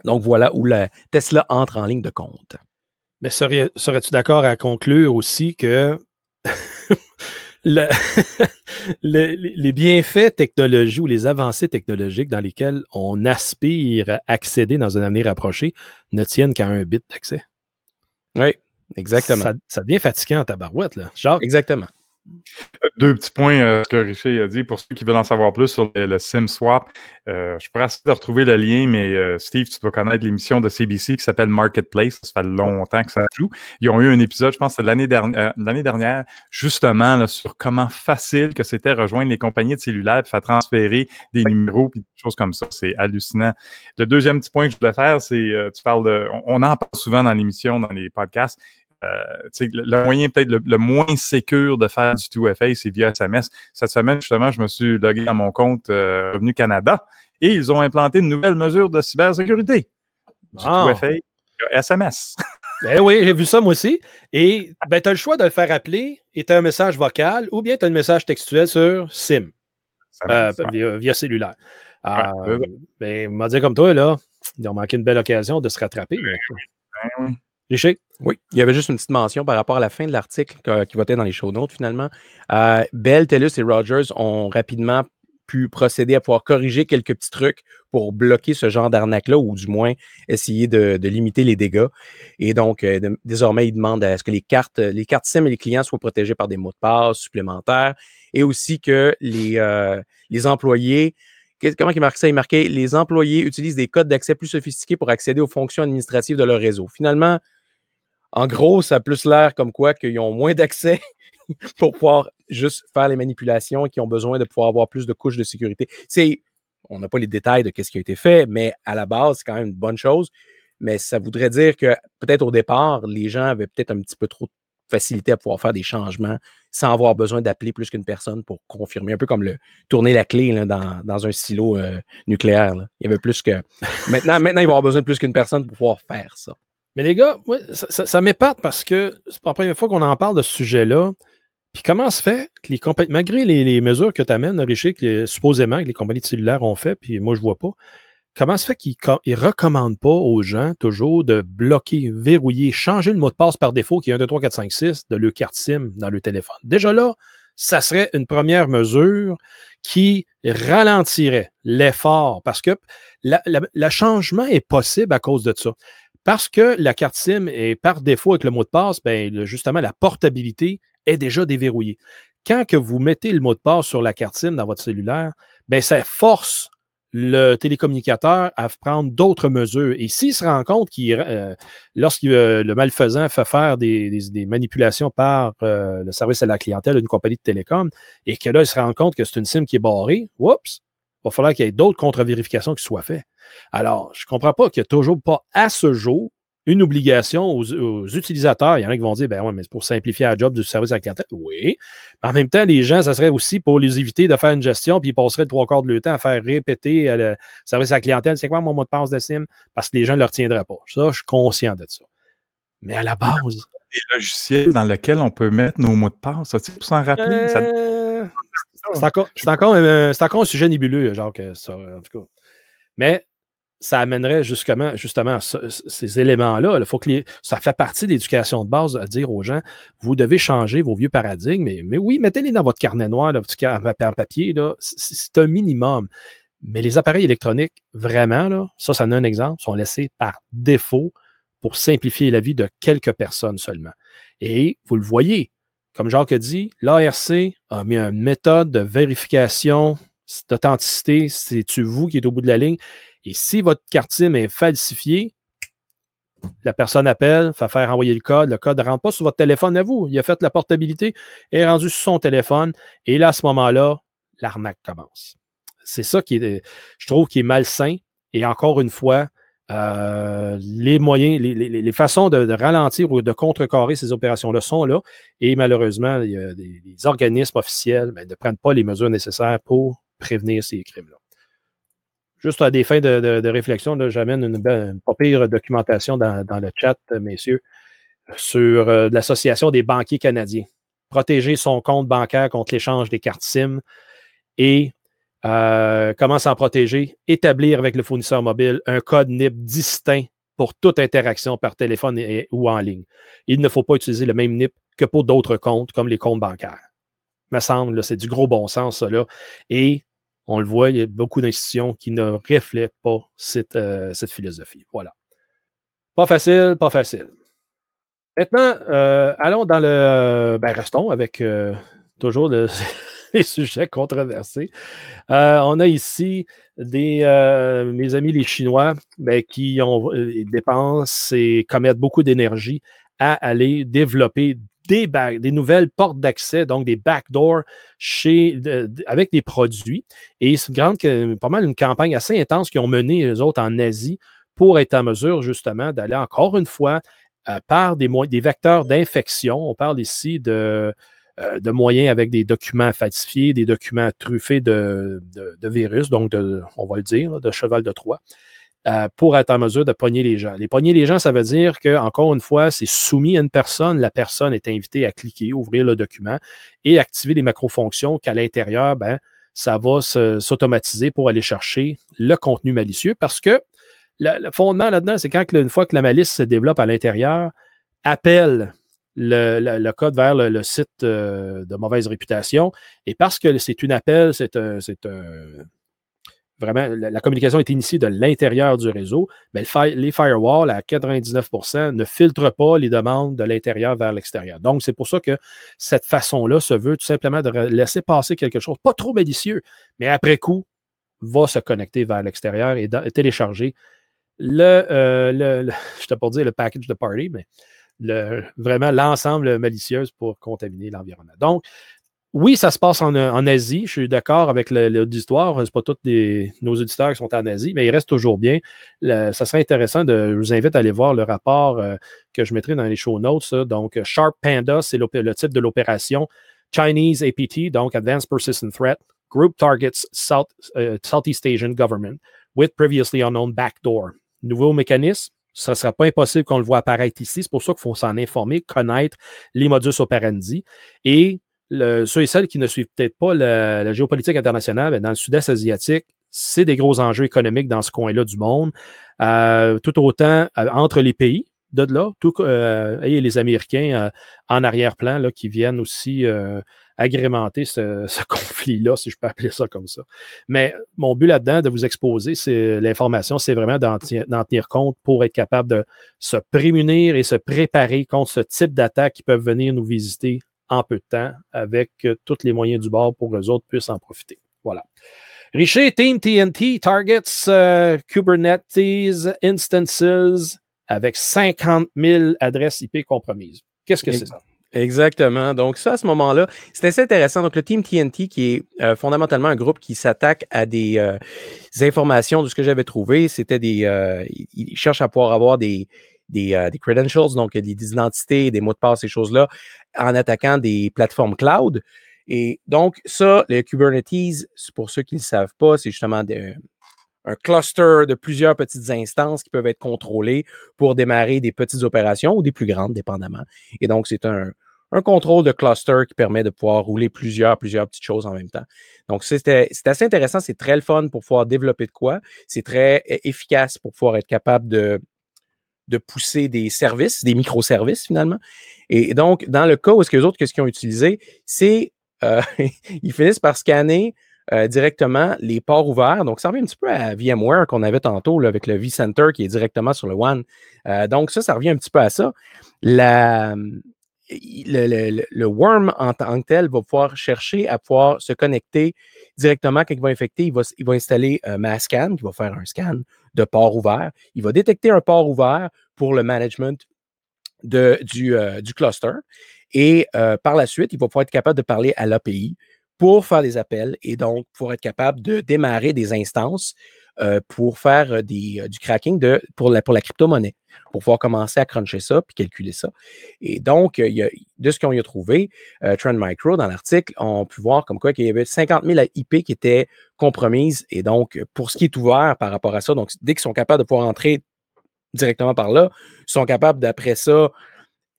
Donc, voilà où la Tesla entre en ligne de compte. Mais serais-tu d'accord à conclure aussi que (laughs) (laughs) les bienfaits technologiques ou les avancées technologiques dans lesquelles on aspire à accéder dans un avenir approché ne tiennent qu'à un bit d'accès? Oui, exactement. Ça, ça, devient fatigant ta barouette, là. Genre, exactement. Deux petits points, euh, ce que Richer a dit. Pour ceux qui veulent en savoir plus sur le, SIM swap, euh, je pourrais essayer de retrouver le lien, mais euh, Steve, tu dois connaître l'émission de CBC qui s'appelle Marketplace. Ça fait longtemps que ça joue. Ils ont eu un épisode, je pense, l'année dernière, l'année dernière, justement, sur comment facile que c'était rejoindre les compagnies de cellulaires et faire transférer des numéros et des choses comme ça. C'est hallucinant. Le deuxième petit point que je voulais faire, c'est, tu parles de, on en parle souvent dans l'émission, dans les podcasts, euh, le, moyen peut-être le, moins sécur de faire du 2FA, c'est via SMS. Cette semaine, justement, je me suis logué à mon compte euh, Revenu Canada et ils ont implanté une nouvelle mesure de cybersécurité. Du 2FA SMS. (laughs) Ben oui, j'ai vu ça moi aussi. Et ben, tu as le choix de le faire appeler et tu as un message vocal ou bien tu as un message textuel sur SIM euh, via, cellulaire. Ouais, ben, m'a dit comme toi, là, ils ont manqué une belle occasion de se rattraper. Ben oui. Oui, il y avait juste une petite mention par rapport à la fin de l'article qui va être dans les show notes finalement. Euh, Bell, TELUS et Rogers ont rapidement pu procéder à pouvoir corriger quelques petits trucs pour bloquer ce genre d'arnaque-là ou du moins essayer de, limiter les dégâts. Et donc, euh, désormais, ils demandent à ce que les cartes, les cartes SIM et les clients soient protégés par des mots de passe supplémentaires et aussi que les, euh, les employés comment il marque ça? Les employés utilisent des codes d'accès plus sophistiqués pour accéder aux fonctions administratives de leur réseau. Finalement, en gros, ça a plus l'air comme quoi qu'ils ont moins d'accès (laughs) pour pouvoir juste faire les manipulations et qui ont besoin de pouvoir avoir plus de couches de sécurité. C'est, on n'a pas les détails de ce qui a été fait, mais à la base, c'est quand même une bonne chose. Mais ça voudrait dire que peut-être au départ, les gens avaient peut-être un petit peu trop de facilité à pouvoir faire des changements sans avoir besoin d'appeler plus qu'une personne pour confirmer. Un peu comme le tourner la clé dans, un silo euh, nucléaire. Il y avait plus que. Maintenant, maintenant, il va avoir besoin de plus qu'une personne pour pouvoir faire ça. Mais les gars, ça, ça, m'épate parce que c'est pas la première fois qu'on en parle de ce sujet-là. Puis comment se fait que les compagnies, malgré les, mesures que tu amènes, Richie, que supposément que les compagnies de cellulaires ont fait, puis moi je vois pas, comment se fait qu'ils ne recommandent pas aux gens toujours de bloquer, verrouiller, changer le mot de passe par défaut qui est 1, 2, 3, 4, 5, 6 de leur carte SIM dans le téléphone? Déjà là, ça serait une première mesure qui ralentirait l'effort parce que le changement est possible à cause de ça. Parce que la carte SIM est par défaut avec le mot de passe, ben, justement, la portabilité est déjà déverrouillée. Quand que vous mettez le mot de passe sur la carte SIM dans votre cellulaire, ben, ça force le télécommunicateur à prendre d'autres mesures. Et s'il se rend compte qu'il, euh, lorsque euh, le malfaisant fait faire des, manipulations par euh, le service à la clientèle d'une compagnie de télécom, et que là, il se rend compte que c'est une SIM qui est barrée, oups, il va falloir qu'il y ait d'autres contre-vérifications qui soient faites. Alors, je ne comprends pas qu'il n'y a toujours pas à ce jour une obligation aux, utilisateurs. Il y en a qui vont dire, ben ouais, mais c'est pour simplifier la job du service à la clientèle. Oui. Mais en même temps, les gens, ça serait aussi pour les éviter de faire une gestion, puis ils passeraient trois quarts de leur temps à faire répéter le service à la clientèle, c'est quoi mon mot de passe de SIM? Parce que les gens ne le retiendraient pas. Ça, je suis conscient de ça. Mais à la base. Des logiciels dans lesquels on peut mettre nos mots de passe, ça, pour s'en rappeler. Euh, c'est encore, encore, un sujet nébuleux, genre que ça, en tout cas. Mais ça amènerait justement, ces éléments-là. Il faut que ça fait partie de l'éducation de base à dire aux gens, vous devez changer vos vieux paradigmes, mais, oui, mettez-les dans votre carnet noir, là, en papier, c'est un minimum. Mais les appareils électroniques, vraiment, là, ça, ça en un exemple, sont laissés par défaut pour simplifier la vie de quelques personnes seulement. Et vous le voyez, comme Jacques a dit, l'ARC a mis une méthode de vérification d'authenticité, c'est-tu vous qui êtes au bout de la ligne? Et si votre carte SIM est falsifiée, la personne appelle, fait faire envoyer le code. Le code ne rentre pas sur votre téléphone à vous. Il a fait la portabilité, est rendu sur son téléphone. Et là, à ce moment-là, l'arnaque commence. C'est ça qui est, je trouve, qui est malsain. Et encore une fois, les moyens, les, façons de, ralentir ou de contrecarrer ces opérations-là sont là. Et malheureusement, il y a des, les organismes officiels ben, ne prennent pas les mesures nécessaires pour prévenir ces crimes-là. Juste à des fins de, réflexion, j'amène une, une, pas pire documentation dans, le chat, messieurs, sur l'Association des banquiers canadiens. Protéger son compte bancaire contre l'échange des cartes SIM et euh, comment s'en protéger? Établir avec le fournisseur mobile un code NIP distinct pour toute interaction par téléphone ou en ligne. Il ne faut pas utiliser le même NIP que pour d'autres comptes, comme les comptes bancaires. Me semble, c'est du gros bon sens, ça. Là. Et on le voit, il y a beaucoup d'institutions qui ne reflètent pas cette, euh, philosophie. Voilà. Pas facile, pas facile. Maintenant, euh, allons dans le. Ben, restons avec toujours le, (laughs) les sujets controversés. Euh, on a ici des, euh, mes amis les Chinois ben, qui euh, dépensent et commettent beaucoup d'énergie à aller développer des, nouvelles portes d'accès, donc des backdoors chez, avec des produits. Et c'est pas mal une campagne assez intense qu'ils ont menée, les autres, en Asie pour être en mesure, justement, d'aller encore une fois par des, des vecteurs d'infection. On parle ici de euh, de moyens avec des documents falsifiés, des documents truffés de, virus, donc de, on va le dire, de cheval de Troie, euh, pour être en mesure de pogner les gens. Les pogner les gens, ça veut dire que, encore une fois, c'est soumis à une personne. La personne est invitée à cliquer, ouvrir le document et activer les macro-fonctions qu'à l'intérieur, ben, ça va s'automatiser pour aller chercher le contenu malicieux parce que le, fondement là-dedans, c'est quand une fois que la malice se développe à l'intérieur, appelle le, code vers le, site euh, de mauvaise réputation. Et parce que c'est une appel, c'est un, vraiment, la, communication est initiée de l'intérieur du réseau, mais les firewalls à 99% ne filtrent pas les demandes de l'intérieur vers l'extérieur. Donc, c'est pour ça que cette façon-là se veut tout simplement de laisser passer quelque chose, pas trop malicieux, mais après coup, va se connecter vers l'extérieur et, télécharger le, euh, le, (laughs) je t'ai pas dire le package de party, mais vraiment l'ensemble malicieux pour contaminer l'environnement. Donc, oui, ça se passe en, Asie. Je suis d'accord avec l'auditoire. Ce pas tous nos auditeurs qui sont en Asie, mais il reste toujours bien. ça serait intéressant. Je vous invite à aller voir le rapport euh, que je mettrai dans les show notes. Donc, Sharp Panda, c'est le titre de l'opération. Chinese APT, donc Advanced Persistent Threat. Group targets euh, Southeast Asian government with previously unknown backdoor. Nouveau mécanisme, ce ne sera pas impossible qu'on le voit apparaître ici. C'est pour ça qu'il faut s'en informer, connaître les modus operandi. Et ceux et celles qui ne suivent peut-être pas la, géopolitique internationale, ben, dans le sud-est asiatique, c'est des gros enjeux économiques dans ce coin-là du monde. Euh, tout autant euh, entre les pays de là, tout, euh, et les Américains en arrière-plan qui viennent aussi agrémenter (laughs) ce, conflit-là, si je peux appeler ça comme ça. Mais mon but là-dedans, de vous exposer, c'est l'information, c'est vraiment d'en tenir compte pour être capable de se prémunir et se préparer contre ce type d'attaques qui peuvent venir nous visiter en peu de temps avec euh, tous les moyens du bord pour que les autres puissent en profiter. Voilà. Richer, Team TNT, Targets, euh, Kubernetes, Instances, avec 50 000 adresses IP compromises. Qu'est-ce que c'est ça? Exactement. Donc, ça, à ce moment-là, c'est assez intéressant. Donc, le Team TNT, qui est euh, fondamentalement un groupe qui s'attaque à des, informations de ce que j'avais trouvé, c'était des. Ils cherchent à pouvoir avoir des, des, des, credentials, donc des, identités, des mots de passe, ces choses-là, en attaquant des plateformes cloud. Et donc, ça, le Kubernetes, pour ceux qui ne le savent pas, c'est justement un cluster de plusieurs petites instances qui peuvent être contrôlées pour démarrer des petites opérations ou des plus grandes, dépendamment. Et donc, c'est un, contrôle de cluster qui permet de pouvoir rouler plusieurs, plusieurs petites choses en même temps. Donc, c'est assez intéressant, c'est très le fun pour pouvoir développer de quoi. C'est très efficace pour pouvoir être capable de, de pousser des services, des microservices finalement. Et donc, dans le cas où est-ce que les autres, qu'est-ce qu'ils ont utilisé, c'est euh, (laughs) ils finissent par scanner euh, directement les ports ouverts. Donc, ça revient un petit peu à VMware qu'on avait tantôt avec le vCenter qui est directement sur le One. Euh, donc, ça, ça revient un petit peu à ça. Le, worm en tant que tel va pouvoir chercher à pouvoir se connecter directement quand il va infecter. Il va, il va installer un Masscan qui va faire un scan de port ouvert. Il va détecter un port ouvert pour le management euh, du cluster. Et par la suite, il va pouvoir être capable de parler à l'API pour faire des appels et donc pour être capable de démarrer des instances euh, pour faire euh, des, du cracking de, pour, la, pour la crypto-monnaie, pour pouvoir commencer à cruncher ça puis calculer ça. Et donc, de ce qu'on y a trouvé, Trend Micro, dans l'article, on pu voir comme quoi qu'il y avait 50 000 IP qui étaient compromises. Et donc, pour ce qui est ouvert par rapport à ça, donc dès qu'ils sont capables de pouvoir entrer directement par là, ils sont capables d'après ça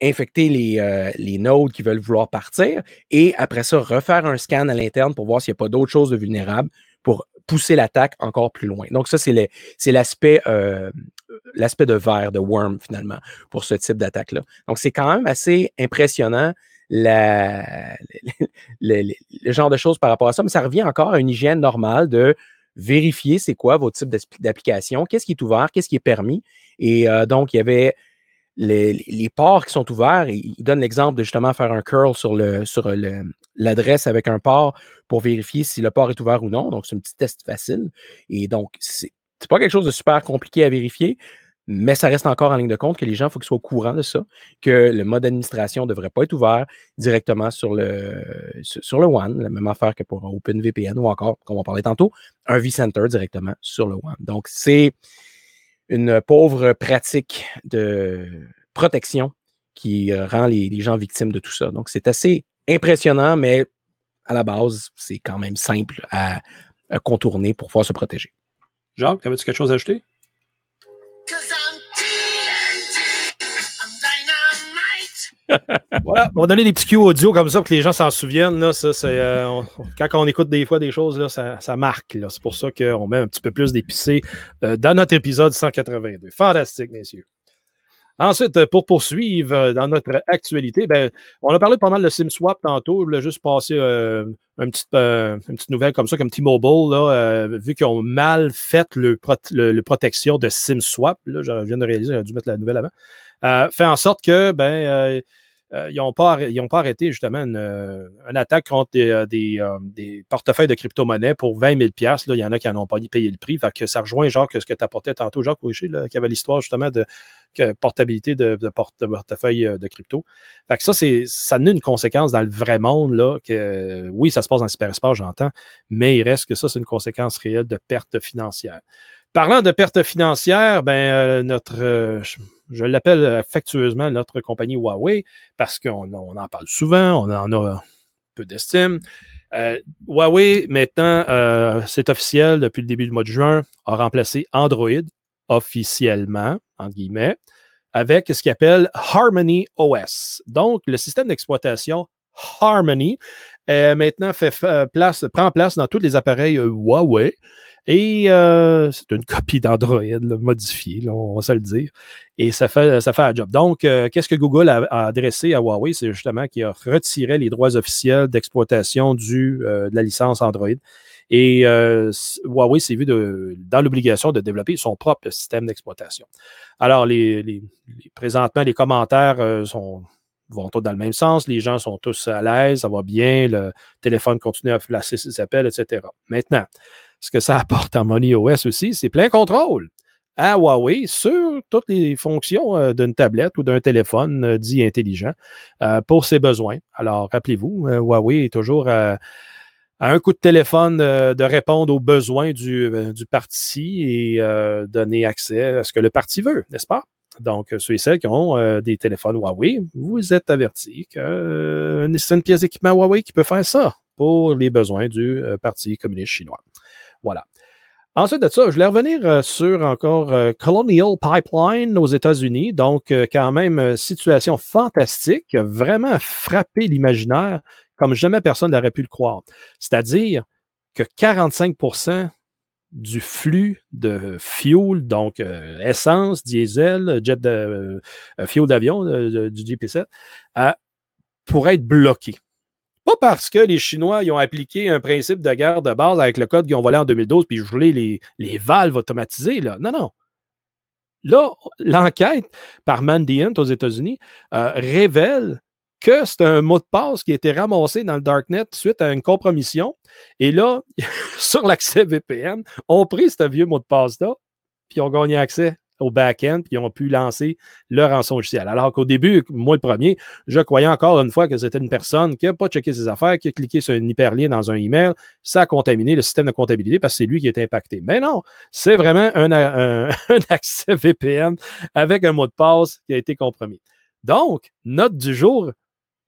infecter les, euh, les, nodes qui veulent vouloir partir et après ça, refaire un scan à l'interne pour voir s'il n'y a pas d'autres choses de vulnérables pour pousser l'attaque encore plus loin. Donc, ça, c'est l'aspect euh, l'aspect de verre, de worm, finalement, pour ce type d'attaque-là. Donc, c'est quand même assez impressionnant la, (laughs) le, genre de choses par rapport à ça, mais ça revient encore à une hygiène normale de vérifier c'est quoi votre type d'application, qu'est-ce qui est ouvert, qu'est-ce qui est permis. Et euh, donc, il y avait les, ports qui sont ouverts, il donne l'exemple de justement faire un curl sur le sur l'adresse avec un port pour vérifier si le port est ouvert ou non. Donc, c'est un petit test facile. Et donc, c'est pas quelque chose de super compliqué à vérifier, mais ça reste encore en ligne de compte que les gens, il faut qu'ils soient au courant de ça, que le mode d'administration ne devrait pas être ouvert directement sur le, sur le WAN, la même affaire que pour OpenVPN ou encore, comme on parlait tantôt, un vCenter directement sur le WAN. Donc, c'est une pauvre pratique de protection qui rend les, gens victimes de tout ça. Donc, c'est assez impressionnant, mais à la base, c'est quand même simple à, contourner pour pouvoir se protéger. Jacques, avais-tu quelque chose à ajouter? voilà, on va donner des petits cues audio comme ça pour que les gens s'en souviennent. Là, ça, euh, quand on écoute des fois des choses, là, ça, ça marque. C'est pour ça qu'on met un petit peu plus d'épicé euh, dans notre épisode 182. Fantastique, messieurs. Ensuite, euh, pour poursuivre dans notre actualité, ben, on a parlé pas mal de SimSwap tantôt. Je voulais juste passer une, petite, une, petite, nouvelle comme ça, comme T-Mobile, là, vu qu'ils ont mal fait le, le, protection de SimSwap. Là, je viens de réaliser, j'ai dû mettre la nouvelle avant. fait en sorte que ben, euh, ils n'ont pas, arrêté justement une, euh, attaque contre des, euh, des, portefeuilles de crypto-monnaie pour 20 000 Là, il y en a qui n'en ont pas payé le prix. Fait que ça rejoint genre que ce que tu apportais tantôt, Jacques Couché, qui avait l'histoire justement de portabilité de, de, portefeuille de crypto. Fait que ça, c'est, ça a une conséquence dans le vrai monde, là, que oui, ça se passe dans le cyberespace, j'entends, mais il reste que ça, c'est une conséquence réelle de perte financière. Parlant de perte financière, ben, notre je l'appelle affectueusement notre compagnie Huawei parce qu'on en parle souvent, on en a peu d'estime. Euh, Huawei, maintenant, euh, c'est officiel depuis le début du mois de juin, a remplacé Android officiellement, entre guillemets, avec ce qu'il appelle Harmony OS. Donc, le système d'exploitation Harmony maintenant fait place, prend place dans tous les appareils Huawei. Et euh, c'est une (laughs) copie d'Android modifiée, on va se le dire. Et ça fait, ça fait un job. Donc, euh, qu'est-ce que Google a, adressé à Huawei? C'est justement qu'il a retiré les droits officiels d'exploitation euh, de la licence Android. Et Huawei s'est vu de, dans l'obligation de développer son propre système d'exploitation. Alors, les, présentement, les commentaires sont, vont tous dans le même sens. Les gens sont tous à l'aise, ça va bien, le téléphone continue à placer ses appels, etc. Maintenant, ce que ça apporte en Money OS aussi, c'est plein contrôle à Huawei sur toutes les fonctions euh, d'une tablette ou d'un téléphone euh, dit intelligent euh, pour ses besoins. Alors, rappelez-vous, Huawei est toujours à, un coup de téléphone de répondre aux besoins du, du parti et donner accès à ce que le parti veut, n'est-ce pas? Donc, ceux et celles qui ont des téléphones Huawei, vous êtes avertis que c'est une pièce d'équipement Huawei qui peut faire ça pour les besoins du Parti communiste chinois. Voilà. Ensuite de ça, je voulais revenir euh, sur encore euh, Colonial Pipeline aux États-Unis. Donc, euh, quand même, situation fantastique, vraiment frappé l'imaginaire comme jamais personne n'aurait pu le croire. C'est-à-dire que 45% du flux de fuel, donc essence, diesel, jet de fuel d'avion du GP7, pourrait être bloqué. Pas parce que les Chinois ils ont appliqué un principe de guerre de base avec le code qu'ils ont volé en 2012 puis gelé les, les valves automatisées. Là. Non, non. Là, l'enquête par Mandiant aux États-Unis euh, révèle que c'est un mot de passe qui a été ramassé dans le Darknet suite à une compromission. Et là, (laughs) sur l'accès VPN, on pris ce vieux mot de passe-là, puis ont gagné accès au back-end, puis ils ont pu lancer leur rançon logiciel. Alors qu'au début, moi le premier, je croyais encore une fois que c'était une personne qui n'a pas checké ses affaires, qui a cliqué sur un hyperlien dans un email, ça a contaminé le système de comptabilité parce que c'est lui qui est impacté. Mais non, c'est vraiment un, (laughs) accès VPN avec un mot de passe qui a été compromis. Donc, note du jour,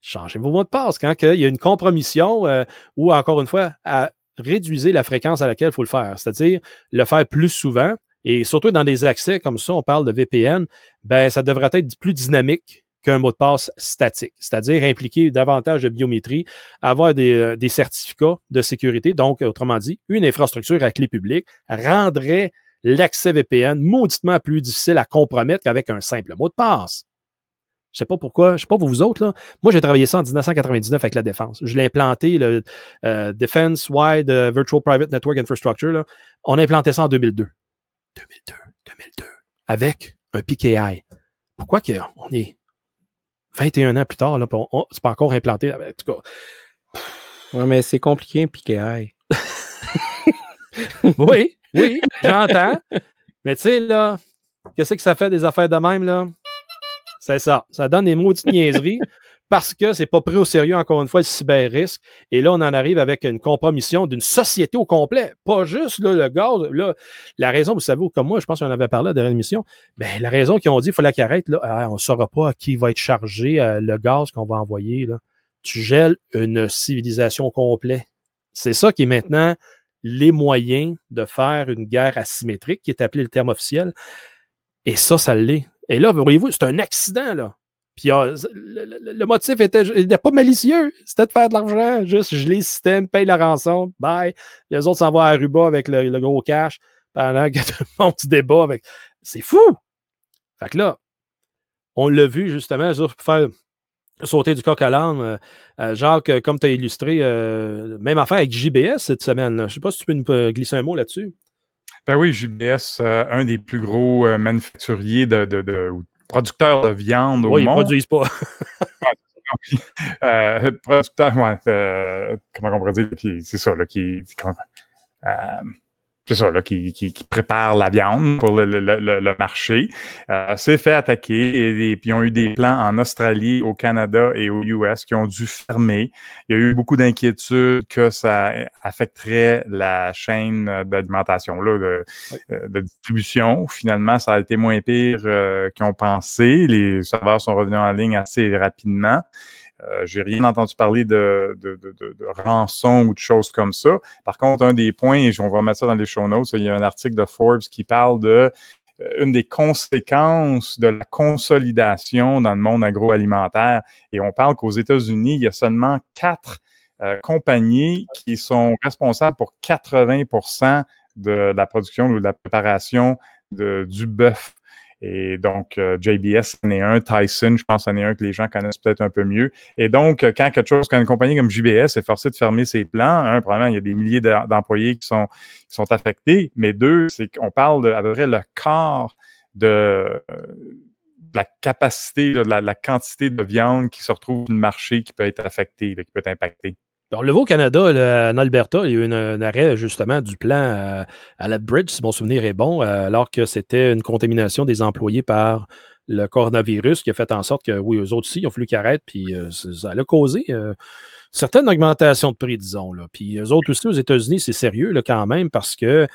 changez vos mots de passe. Quand il y a une compromission euh, ou, encore une fois, à réduire la fréquence à laquelle il faut le faire, c'est-à-dire le faire plus souvent. Et surtout dans des accès comme ça, on parle de VPN, ben, ça devrait être plus dynamique qu'un mot de passe statique, c'est-à-dire impliquer davantage de biométrie, avoir des, euh, certificats de sécurité. Donc, autrement dit, une infrastructure à clé publique rendrait l'accès VPN mauditement plus difficile à compromettre qu'avec un simple mot de passe. Je ne sais pas pourquoi, je ne sais pas pour vous autres. Là. Moi, j'ai travaillé ça en 1999 avec la défense. Je l'ai implanté, le euh, Defense Wide euh, Virtual Private Network Infrastructure. Là. On a implanté ça en 2002. 2002, 2002. Avec un PKI. Pourquoi on est 21 ans plus tard, là, c'est pas encore implanté. En tout cas. Oui, mais c'est compliqué un PKI. (laughs) oui, oui, j'entends. (laughs) Mais tu sais, là, qu'est-ce que ça fait des affaires de même, là? C'est ça. Ça donne des maudites niaiseries parce que c'est pas pris au sérieux, encore une fois, le cyber-risque. Et là, on en arrive avec une compromission d'une société au complet. Pas juste là, le gaz. La raison, vous savez, comme moi, je pense qu'on avait parlé à la dernière émission, la raison qu'ils ont dit qu'il fallait qu'il arrête, là, ah, on ne saura pas à qui va être chargé euh, le gaz qu'on va envoyer. Là. Tu gèles une civilisation au complet. C'est ça qui est maintenant les moyens de faire une guerre asymétrique, qui est appelé le terme officiel. Et ça, ça l'est. Et là, voyez-vous, c'est un accident, là. Puis le, motif était, était pas malicieux, c'était de faire de l'argent, juste je les systèmes, paye la rançon, bye. Les autres s'en vont à Aruba avec le, gros cash pendant que (laughs) tout le monde débat avec. C'est fou! Fait que là, on l'a vu justement, pour faire sauter du coq à l'âne. Euh, euh, Jacques, comme tu as illustré, euh, même affaire avec JBS cette semaine. Je ne sais pas si tu peux nous glisser un mot là-dessus. Ben oui, JBS, euh, un des plus gros euh, manufacturiers de, de, de, producteurs de viande au oui, monde. Ils ne produisent pas. (laughs) euh, producteur, ouais, euh, comment on pourrait dire, c'est ça, là, qui, comment, c'est ça, là, qui, qui, qui, prépare la viande pour le, le, le, le marché, euh, s'est fait attaquer et, puis ils ont eu des plans en Australie, au Canada et aux US qui ont dû fermer. Il y a eu beaucoup d'inquiétudes que ça affecterait la chaîne d'alimentation, là, de, euh, de, distribution. Finalement, ça a été moins pire euh, qu'ils ont pensé. Les serveurs sont revenus en ligne assez rapidement. Euh, j'ai rien entendu parler de, rançon ou de choses comme ça. Par contre, un des points, et on va mettre ça dans les show notes, il y a un article de Forbes qui parle de euh, une des conséquences de la consolidation dans le monde agroalimentaire. Et on parle qu'aux États-Unis, il y a seulement quatre euh, compagnies qui sont responsables pour 80% de la production ou de la préparation du bœuf et donc, euh, JBS, c'en est un. Tyson, je pense, c'en est un que les gens connaissent peut-être un peu mieux. Et donc, euh, quand quelque chose, quand une compagnie comme JBS est forcée de fermer ses plans, un, probablement, il y a des milliers d'employés qui sont, qui sont affectés. Mais deux, c'est qu'on parle de à peu près le quart de, la capacité, de la, la, quantité de viande qui se retrouve sur le marché qui peut être affectée, qui peut être impactée. On le voit au Canada, en Alberta, il y a eu un, arrêt justement du plan à, à, la Bridge, si mon souvenir est bon, euh, alors que c'était une contamination des employés par le coronavirus qui a fait en sorte que, oui, eux autres aussi, ils ont fallu qu'ils puis euh, ça a causé euh, certaines augmentations de prix, disons. Là. Puis eux autres aussi, aux États-Unis, c'est sérieux là, quand même parce que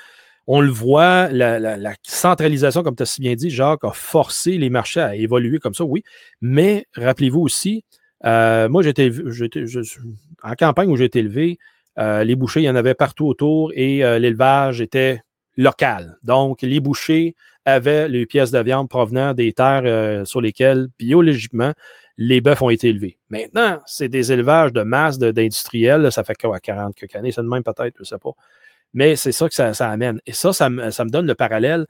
on le voit, la, la centralisation, comme tu as si bien dit, Jacques, a forcé les marchés à évoluer comme ça, oui. Mais rappelez-vous aussi, euh, moi, j'étais, en campagne où j'ai été élevé, euh, les bouchers, il y en avait partout autour et euh, l'élevage était local. Donc, les bouchers avaient les pièces de viande provenant des terres sur lesquelles, biologiquement, les bœufs ont été élevés. Maintenant, c'est des élevages de masse d'industriels. Ça fait quoi, 40 quelques années, c'est de même peut-être, je ne sais pas. Mais c'est ça que ça, amène. Et ça, ça me donne le parallèle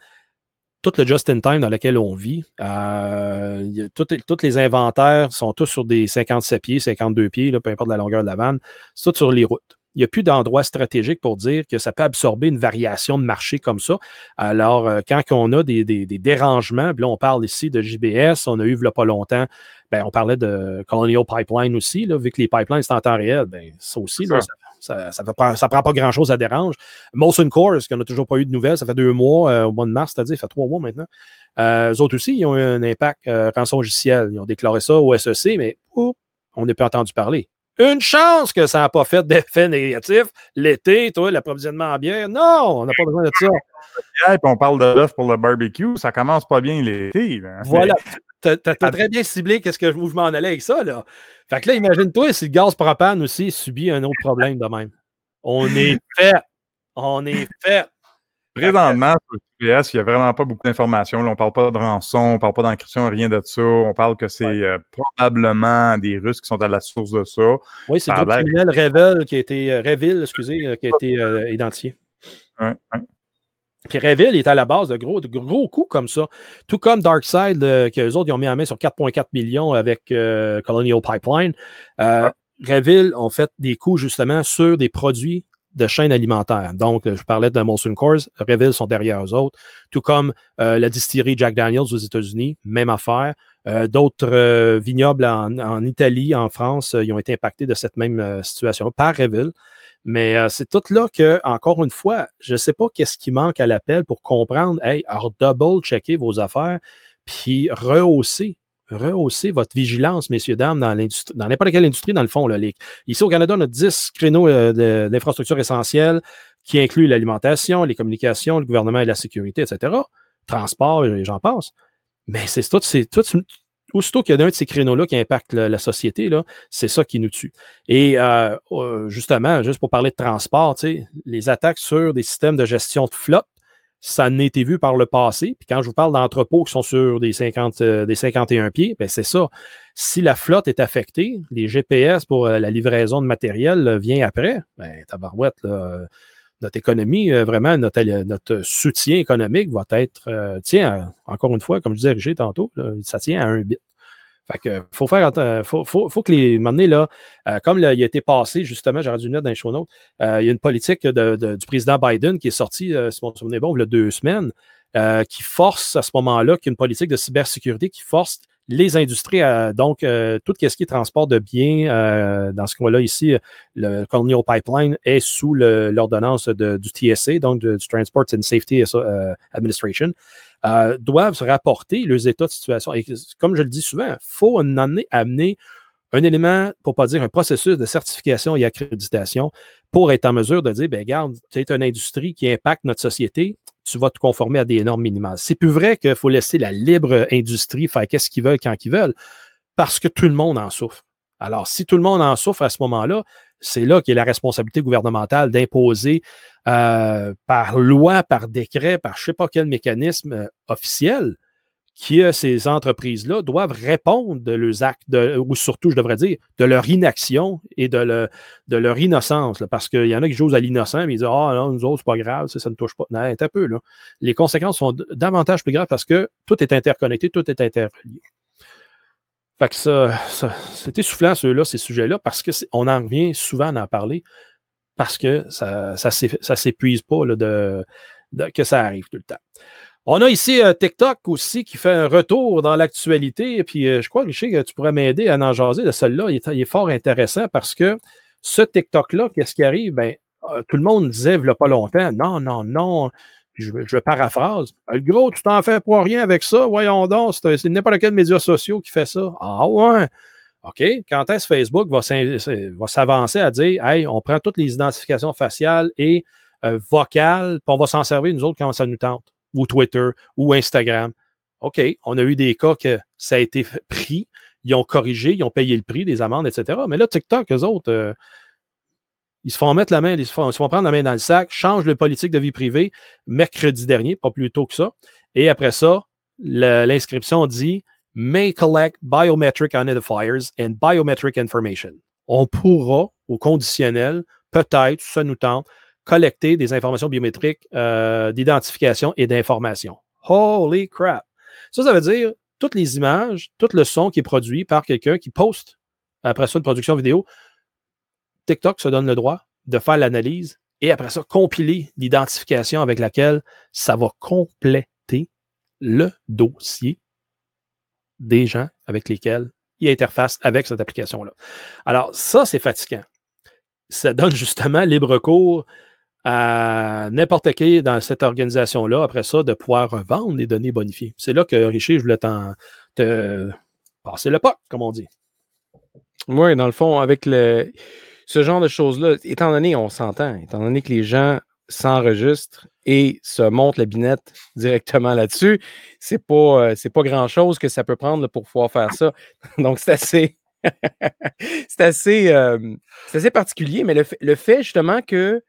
tout le just-in-time dans lequel on vit, euh, tous les inventaires sont tous sur des 57 pieds, 52 pieds, là, peu importe la longueur de la vanne, c'est tout sur les routes. Il n'y a plus d'endroit stratégique pour dire que ça peut absorber une variation de marché comme ça. Alors, euh, quand on a des, des, des, dérangements, là, on parle ici de JBS, on a eu il n'y a pas longtemps, ben, on parlait de Colonial Pipeline aussi, là, vu que les pipelines sont en temps réel, ben, ça aussi, là, Ça ne prend pas grand-chose à dérange. Molson Coors, qu'on n'a toujours pas eu de nouvelles, ça fait deux mois, euh, au mois de mars, c'est-à-dire, ça fait trois mois maintenant. Euh, eux autres aussi, ils ont eu un impact euh, rançon logiciel. Ils ont déclaré ça au SEC, mais on n'a pas entendu parler. Une chance que ça n'a pas fait d'effet négatif. L'été, toi, l'approvisionnement en bière. Non, on n'a pas besoin de ça. Et puis on parle de l'œuf pour le barbecue. Ça commence pas bien l'été. Voilà. (laughs) Tu as, très bien ciblé qu'est-ce que je, je m'en allais avec ça. Là. Fait que là, imagine-toi si le gaz propane aussi subit un autre problème de même. On est (laughs) fait. On est fait. Présentement, sur le GPS, il n'y a vraiment pas beaucoup d'informations. On ne parle pas de rançon, on ne parle pas d'encryption, rien de ça. On parle que c'est euh, probablement des Russes qui sont à la source de ça. Oui, c'est le groupe criminel Revel qui a été, euh, Revil, excusez, euh, qui a été identifié. Puis Revil est à la base de gros, de gros coups comme ça. Tout comme Darkside, euh, que les autres ils ont mis en main sur 4,4 millions avec Colonial Pipeline. Euh, Revil ont fait des coups justement sur des produits de chaîne alimentaire. Donc, je parlais de Molson Coors, Reville sont derrière eux autres, tout comme euh, la distillerie Jack Daniels aux États-Unis, même affaire. Euh, d'autres euh, vignobles en, Italie, en France, ils ont été impactés de cette même situation par Reville. Mais c'est tout là que, encore une fois, je ne sais pas qu'est-ce qui manque à l'appel pour comprendre, hey, alors double-checker vos affaires, puis rehausser rehausser votre vigilance, messieurs, dames, dans l'industrie, dans n'importe quelle industrie, dans le fond. Là, ici au Canada, on a 10 créneaux euh, d'infrastructures essentielles qui incluent l'alimentation, les communications, le gouvernement et la sécurité, etc. Transport, j'en passe. Mais c'est tout, c'est tout. Aussitôt qu'il y a un de ces créneaux-là qui impacte la, société, c'est ça qui nous tue. Et euh, euh, justement, juste pour parler de transport, les attaques sur des systèmes de gestion de flotte, ça n'a été vu par le passé. Puis quand je vous parle d'entrepôts qui sont sur des, 50, euh, 51 pieds, ben c'est ça. Si la flotte est affectée, les GPS pour euh, la livraison de matériel euh, vient après, ben, tabarouette, notre économie, vraiment, notre, notre, soutien économique va être, tiens, encore une fois, comme je disais Richer tantôt, ça tient à un bit. Fait que faut faire faut, faut, que les là, euh, comme il a été passé, justement, j'aurais dû mettre dans les show notes, euh, il y a une politique du président Biden qui est sortie, euh, si vous vous souvenez bon, il y a deux semaines, qui force à ce moment-là, qui est une politique de cybersécurité qui force les industries, donc tout ce qui est transport de biens, dans ce cas-là ici, le Colonial Pipeline est sous l'ordonnance du TSA, donc du Transport and Safety Administration. Euh, doivent se rapporter leurs états de situation. Et comme je le dis souvent, il faut amener, un élément, pour ne pas dire un processus de certification et accréditation pour être en mesure de dire, ben regarde, tu es une industrie qui impacte notre société, tu vas te conformer à des normes minimales. C'est plus vrai qu'il faut laisser la libre industrie faire qu'est-ce qu'ils veulent quand ils veulent, parce que tout le monde en souffre. Alors, si tout le monde en souffre à ce moment-là, c'est là a la responsabilité gouvernementale d'imposer euh, par loi, par décret, par je ne sais pas quel mécanisme euh, officiel que ces entreprises-là doivent répondre de leurs actes, ou surtout, je devrais dire, de leur inaction et de, de leur innocence. parce qu'il y en a qui jouent à l'innocent, mais ils disent Ah non, nous autres, c'est pas grave, ça, ne touche pas. Non, un peu. Là. Les conséquences sont davantage plus graves parce que tout est interconnecté, tout est interrelié. Fait que ça, ça c'est essoufflant, ceux-là, ces sujets-là, parce qu'on en revient souvent à en parler, parce que ça ne s'épuise pas là, de, que ça arrive tout le temps. On a ici euh, TikTok aussi qui fait un retour dans l'actualité. Puis euh, je crois, Richard, que tu pourrais m'aider à en jaser de celle-là. Il, il, est fort intéressant parce que ce TikTok-là, qu'est-ce qui arrive? Ben, euh, tout le monde disait, il n'y a pas longtemps, non, non, non, je, paraphrase. Le gros, tu t'en fais pour rien avec ça. Voyons donc, c'est n'importe quel média social qui fait ça. Ah ouais. OK. Quand est-ce Facebook va s'avancer à dire Hey, on prend toutes les identifications faciales et euh, vocales, puis on va s'en servir, nous autres, quand ça nous tente, ou Twitter, ou Instagram. OK. On a eu des cas que ça a été pris, ils ont corrigé, ils ont payé le prix, des amendes, etc. Mais là, TikTok, eux autres, euh, ils se font mettre la main, ils se font, prendre la main dans le sac, changent de politique de vie privée mercredi dernier, pas plus tôt que ça. Et après ça, l'inscription dit May collect biometric identifiers and biometric information. On pourra, au conditionnel, peut-être, ça nous tente, collecter des informations biométriques euh, d'identification et d'information. Holy crap! Ça, ça veut dire toutes les images, tout le son qui est produit par quelqu'un qui poste après ça une production vidéo TikTok se donne le droit de faire l'analyse et après ça, compiler l'identification avec laquelle ça va compléter le dossier des gens avec lesquels il interface avec cette application-là. Alors, ça, c'est fatigant. ça donne (laughs) justement libre cours à n'importe qui dans cette organisation-là, après ça, de pouvoir vendre les données bonifiées. C'est là que, Richie, je voulais te passer le pas, comme on dit. Oui, dans le fond, avec le, ce genre de choses-là, étant donné, on s'entend, étant donné que les gens s'enregistrent et se montent la binette directement là-dessus, c'est pas, euh, pas grand-chose que ça peut prendre pour pouvoir faire ça. (laughs) Donc, c'est assez. (laughs) c'est assez, euh, assez particulier, mais le, le fait justement que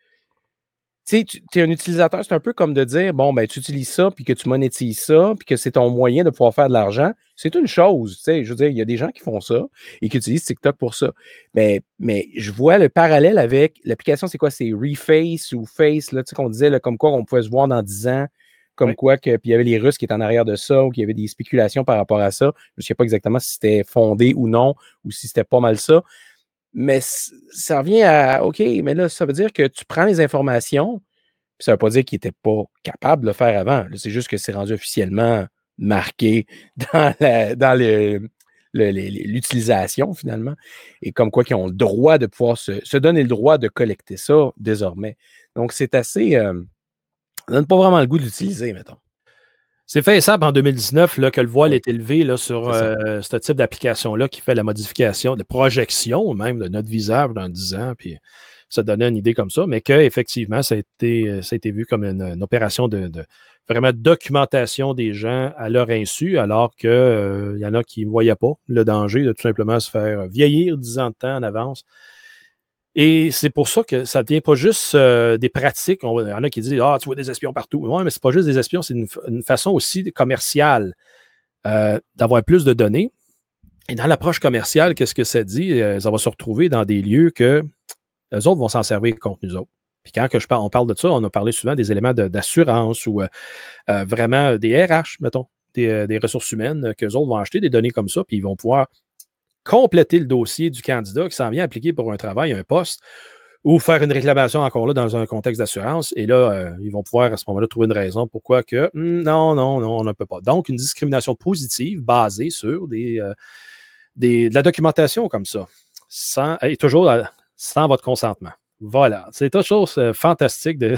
tu es un utilisateur, c'est un peu comme de dire, bon, ben, tu utilises ça, puis que tu monétises ça, puis que c'est ton moyen de pouvoir faire de l'argent. C'est une chose, tu sais. Je veux dire, il y a des gens qui font ça et qui utilisent TikTok pour ça. Mais, mais je vois le parallèle avec l'application, c'est quoi? C'est Reface ou Face, là, tu sais, qu'on disait, là, comme quoi on pouvait se voir dans 10 ans, comme quoi que, puis il y avait les Russes qui étaient en arrière de ça, ou qu'il y avait des spéculations par rapport à ça. Je ne sais pas exactement si c'était fondé ou non, ou si c'était pas mal ça. Mais ça revient à OK, mais là, ça veut dire que tu prends les informations, puis ça ne veut pas dire qu'il n'était pas capable de le faire avant. C'est juste que c'est rendu officiellement marqué (laughs) dans, l'utilisation finalement. Et comme quoi qu'ils ont le droit de pouvoir se, donner le droit de collecter ça désormais. Donc c'est assez. Euh, ça donne pas vraiment le goût de l'utiliser, mettons. C'est fait ça en 2019 là, que le voile est élevé là, sur euh, ce type d'application-là qui fait la modification de projection même de notre visage dans 10 ans. Puis ça donnait une idée comme ça, mais qu'effectivement, ça, a été, ça a été vu comme une, opération de, vraiment documentation des gens à leur insu, alors qu'il euh, y en a qui ne voyaient pas le danger de tout simplement se faire vieillir 10 ans de temps en avance. Et c'est pour ça que ça ne devient pas juste euh, des pratiques. Il y en a qui disent Ah, tu vois des espions partout. Oui, mais ce n'est pas juste des espions, c'est une, façon aussi commerciale euh, d'avoir plus de données. Et dans l'approche commerciale, qu'est-ce que ça dit? ça va se retrouver dans des lieux que les autres vont s'en servir contre nous autres. Puis quand on parle de ça, on a parlé souvent des éléments d'assurance ou euh, euh, vraiment des RH, mettons, des, euh, ressources humaines, qu'eux autres vont acheter des données comme ça, puis ils vont pouvoir compléter le dossier du candidat qui s'en vient appliquer pour un travail, un poste, ou faire une réclamation encore là dans un contexte d'assurance. Et là, ils vont pouvoir à ce moment-là trouver une raison pourquoi que hmm, non, non, non, on ne peut pas. Donc, une discrimination positive basée sur des, de la documentation comme ça. Sans, et toujours sans votre consentement. Voilà. C'est autre chose euh, fantastique (laughs) de,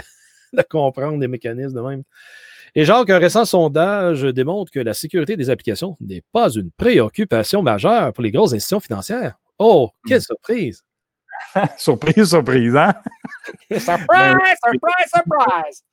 comprendre des mécanismes de même. Et genre qu'un récent sondage démontre que la sécurité des applications n'est pas une préoccupation majeure pour les grosses institutions financières. Oh, quelle surprise! (laughs) surprise, surprise, hein? (laughs) surprise, surprise, surprise!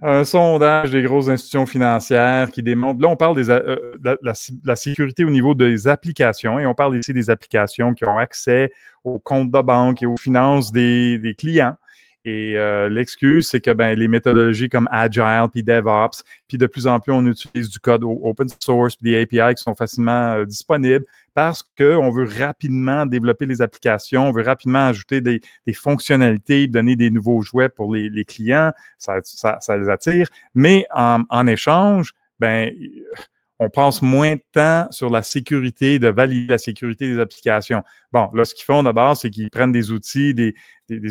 un sondage des grosses institutions financières qui démontre, là on parle de euh, la, sécurité au niveau des applications et on parle ici des applications qui ont accès aux comptes de banque et aux finances des, clients. Et euh, l'excuse, c'est que ben, les méthodologies comme Agile, puis DevOps, puis de plus en plus, on utilise du code open source, puis des API qui sont facilement euh, disponibles parce qu'on veut rapidement développer les applications, on veut rapidement ajouter des, fonctionnalités, donner des nouveaux jouets pour les, clients, ça, les attire. Mais en, échange, ben, on passe moins de temps sur la sécurité, de valider la sécurité des applications. Bon, là, ce qu'ils font d'abord, c'est qu'ils prennent des outils, des,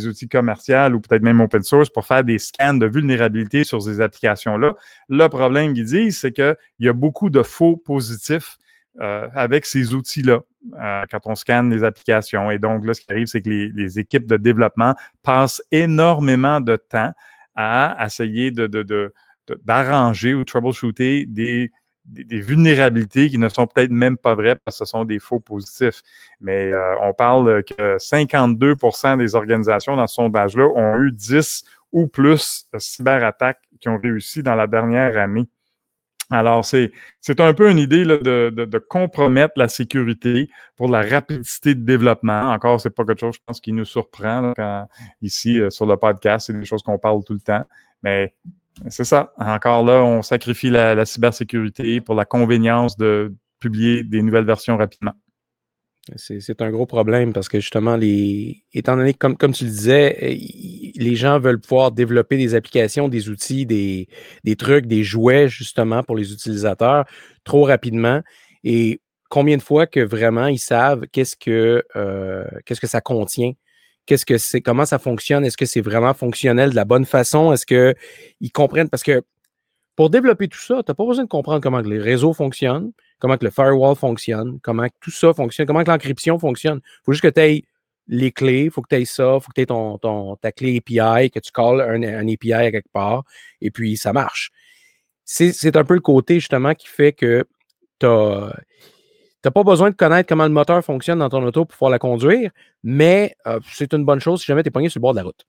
outils commerciaux ou peut-être même open source pour faire des scans de vulnérabilité sur ces applications-là. Le problème qu'ils disent, c'est qu'il y a beaucoup de faux positifs euh, avec ces outils-là euh, quand on scanne les applications. Et donc, là, ce qui arrive, c'est que les, équipes de développement passent énormément de temps à essayer d'arranger ou troubleshooter des, des, vulnérabilités qui ne sont peut-être même pas vraies parce que ce sont des faux positifs. Mais euh, on parle que 52% des organisations dans ce sondage-là ont eu 10 ou plus cyberattaques qui ont réussi dans la dernière année. Alors, c'est, un peu une idée de, compromettre la sécurité pour la rapidité de développement. Encore, c'est pas quelque chose, je pense, qui nous surprend ici euh, sur le podcast. C'est des choses qu'on parle tout le temps. Mais c'est ça. Encore là, on sacrifie la cybersécurité pour la convenience de publier des nouvelles versions rapidement. C'est un gros problème parce que justement, étant donné que, comme, tu le disais, eh, les gens veulent pouvoir développer des applications, des outils, des, trucs, des jouets justement pour les utilisateurs trop rapidement. Et combien de fois que vraiment ils savent qu'est-ce que, euh, qu'est-ce que ça contient, qu'est-ce que c'est, comment ça fonctionne, est-ce que c'est vraiment fonctionnel de la bonne façon, est-ce qu'ils comprennent? Parce que pour développer tout ça, tu n'as pas besoin de comprendre comment les réseaux fonctionnent, comment que le firewall fonctionne, comment tout ça fonctionne, comment que l'encryption fonctionne. Il faut juste que tu aies les clés, il faut que tu aies ça, il faut que tu aies ton, ta clé API, que tu calls un, un, API à quelque part, et puis ça marche. C'est un peu le côté justement qui fait que tu n'as pas besoin de connaître comment le moteur fonctionne dans ton auto pour pouvoir la conduire, mais euh, c'est une bonne chose si jamais tu es pogné sur le bord de la route.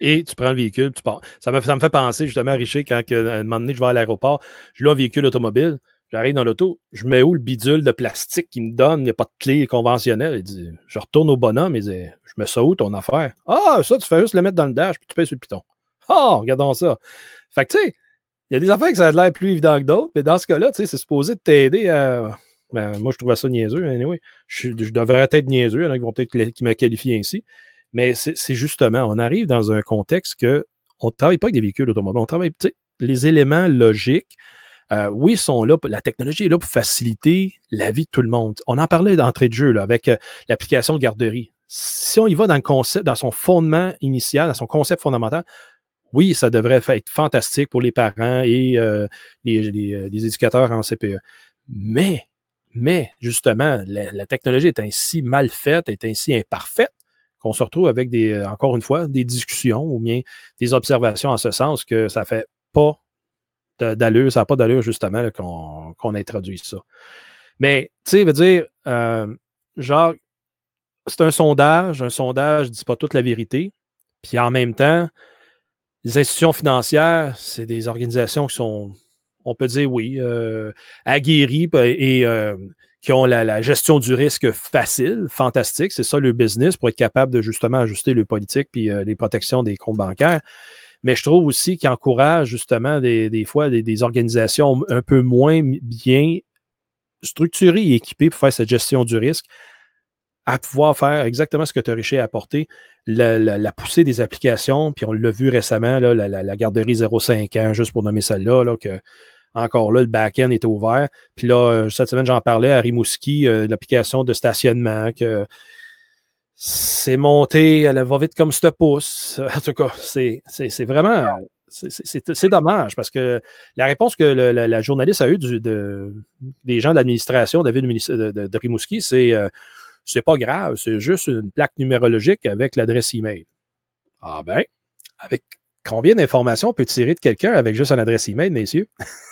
Et tu prends le véhicule, tu pars. Ça me, ça me fait penser justement à Richer quand, à un moment donné, je vais à l'aéroport, je loue un véhicule automobile, J'arrive dans l'auto, je mets où le bidule de plastique qu'il me donne? Il n'y a pas de clé conventionnelle. Dit, je retourne au bonhomme, il dit, je mets ça où ton affaire? Ah, ça, tu fais juste le mettre dans le dash, puis tu payes sur le piton. Ah, regardons ça. Fait que, tu sais, il y a des affaires que ça a l'air plus évident que d'autres, mais dans ce cas-là, tu sais, c'est supposé t'aider à. Ben, moi, je trouvais ça niaiseux. Je, je devrais être niaiseux, il y en a qui vont peut-être qui me qualifient ainsi. Mais c'est justement, on arrive dans un contexte que on ne travaille pas avec des véhicules automobiles, on travaille, les éléments logiques, euh, oui, sont là, la technologie est là pour faciliter la vie de tout le monde. On en parlait d'entrée de jeu là, avec euh, l'application de garderie. Si on y va dans le concept, dans son fondement initial, dans son concept fondamental, oui, ça devrait être fantastique pour les parents et euh, les, éducateurs en CPE. Mais, mais justement, la, technologie est ainsi mal faite, est ainsi imparfaite qu'on se retrouve avec des, encore une fois, des discussions ou bien des observations en ce sens que ça fait pas d'allure, ça n'a pas d'allure justement qu'on introduise ça. Mais, tu sais, veut dire, euh, genre, c'est un sondage, un sondage ne dit pas toute la vérité. Puis en même temps, les institutions financières, c'est des organisations qui sont, on peut dire oui, euh, aguerries et euh, qui ont la, gestion du risque facile, fantastique. C'est ça le business pour être capable de justement ajuster le politique puis les protections des comptes bancaires mais je trouve aussi qu'il encourage justement des, fois des, organisations un peu moins bien structurées et équipées pour faire cette gestion du risque à pouvoir faire exactement ce que tu as réussi à apporter, la, poussée des applications, puis on l'a vu récemment, la, garderie 05 ans, juste pour nommer celle-là, là, que encore là, le back-end était ouvert. Puis là, euh, cette semaine, j'en parlais à Rimouski, euh, l'application de stationnement, que c'est monté, elle va vite comme ce pouce. (laughs) En tout cas, c'est vraiment. C'est dommage parce que la réponse que la, journaliste a eue des gens de l'administration de, de, Rimouski, c'est euh, c'est pas grave, c'est juste une plaque numérologique avec l'adresse email. Ah ben, avec combien d'informations peut tirer de quelqu'un avec juste une adresse email, messieurs? (laughs)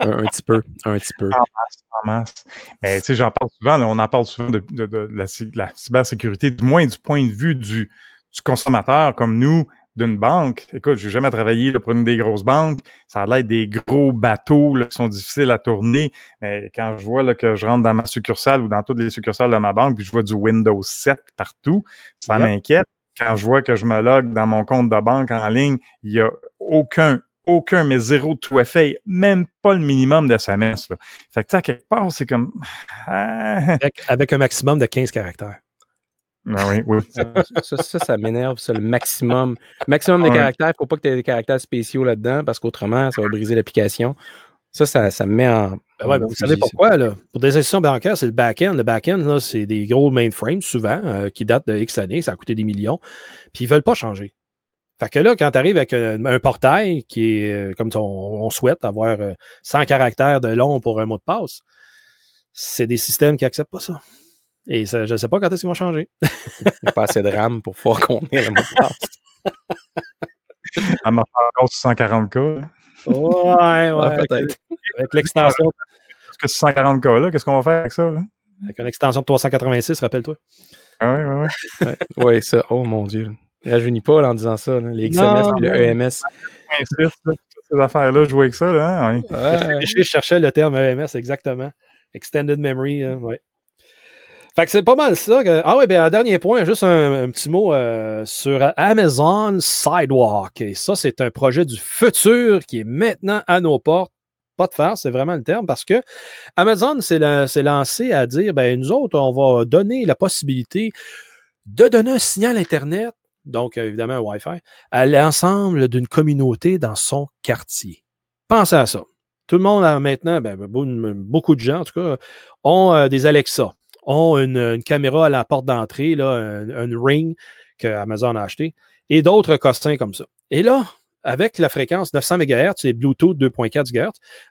un, petit peu, un petit peu. En masse, Mais tu sais, j'en parle souvent, on en parle souvent de, la, cybersécurité, du moins du point de vue du, consommateur comme nous, d'une banque. Écoute, je n'ai jamais travaillé pour une des grosses banques. Ça a l'air des gros bateaux qui sont difficiles à tourner. Mais quand je vois là, que je rentre dans ma succursale ou dans toutes les succursales de ma banque, puis je vois du Windows 7 partout, ça m'inquiète. Quand je vois que je me log dans mon compte de banque en ligne, il n'y a aucun aucun, mais zéro tout fait, même pas le minimum de sa messe. Fait que, à quelque part, c'est comme. Ah. Avec, un maximum de 15 caractères. Ah oui, oui. Ça, ça, m'énerve, ça, le maximum. Maximum de caractères, il ne faut pas que tu aies des caractères spéciaux là-dedans, parce qu'autrement, ça va briser l'application. Ça, ça, ça me met en. Ben vous savez pourquoi, là? Pour des institutions bancaires, c'est le back-end. Le back-end, c'est des gros mainframes, souvent, euh, qui datent de X années, ça a coûté des millions. Puis ils ne veulent pas changer. Fait que là, quand tu arrives avec un, portail qui est euh, comme on, souhaite, avoir 100 euh, caractères de long pour un mot de passe, c'est des systèmes qui n'acceptent pas ça. Et je ne sais pas quand est-ce qu'ils vont changer. Il n'y a pas assez de RAM pour pouvoir contenir le mot de passe. Elle m'a encore 140K. Ouais, ouais. peut-être. Avec l'extension. Est-ce que 140K là, qu'est-ce qu'on va faire avec ça? Là? Avec une extension de 386, rappelle-toi. Ah oui, oui, oui. Oui, ça. Oh mon Dieu. Rajeunis pas en disant ça, les XMS et le EMS. Ces affaires-là, je jouais avec ça. Là, hein, je cherchais le terme EMS exactement. Extended Memory, hein, ouais. Fait que c'est pas mal ça. Ah oui, bien, un dernier point, juste un, petit mot euh, sur Amazon Sidewalk. Et ça, c'est un projet du futur qui est maintenant à nos portes. Pas de faire, c'est vraiment le terme, parce que Amazon s'est lancé à dire, ben, nous autres, on va donner la possibilité de donner un signal Internet donc évidemment un Wi-Fi, à l'ensemble d'une communauté dans son quartier. Pensez à ça. Tout le monde a maintenant, ben, beaucoup de gens en tout cas, ont euh, des Alexa, ont une, caméra à la porte d'entrée, un, un, Ring que Amazon a acheté, et d'autres costins comme ça. Et là, avec la fréquence 900 MHz et Bluetooth 2.4 GHz,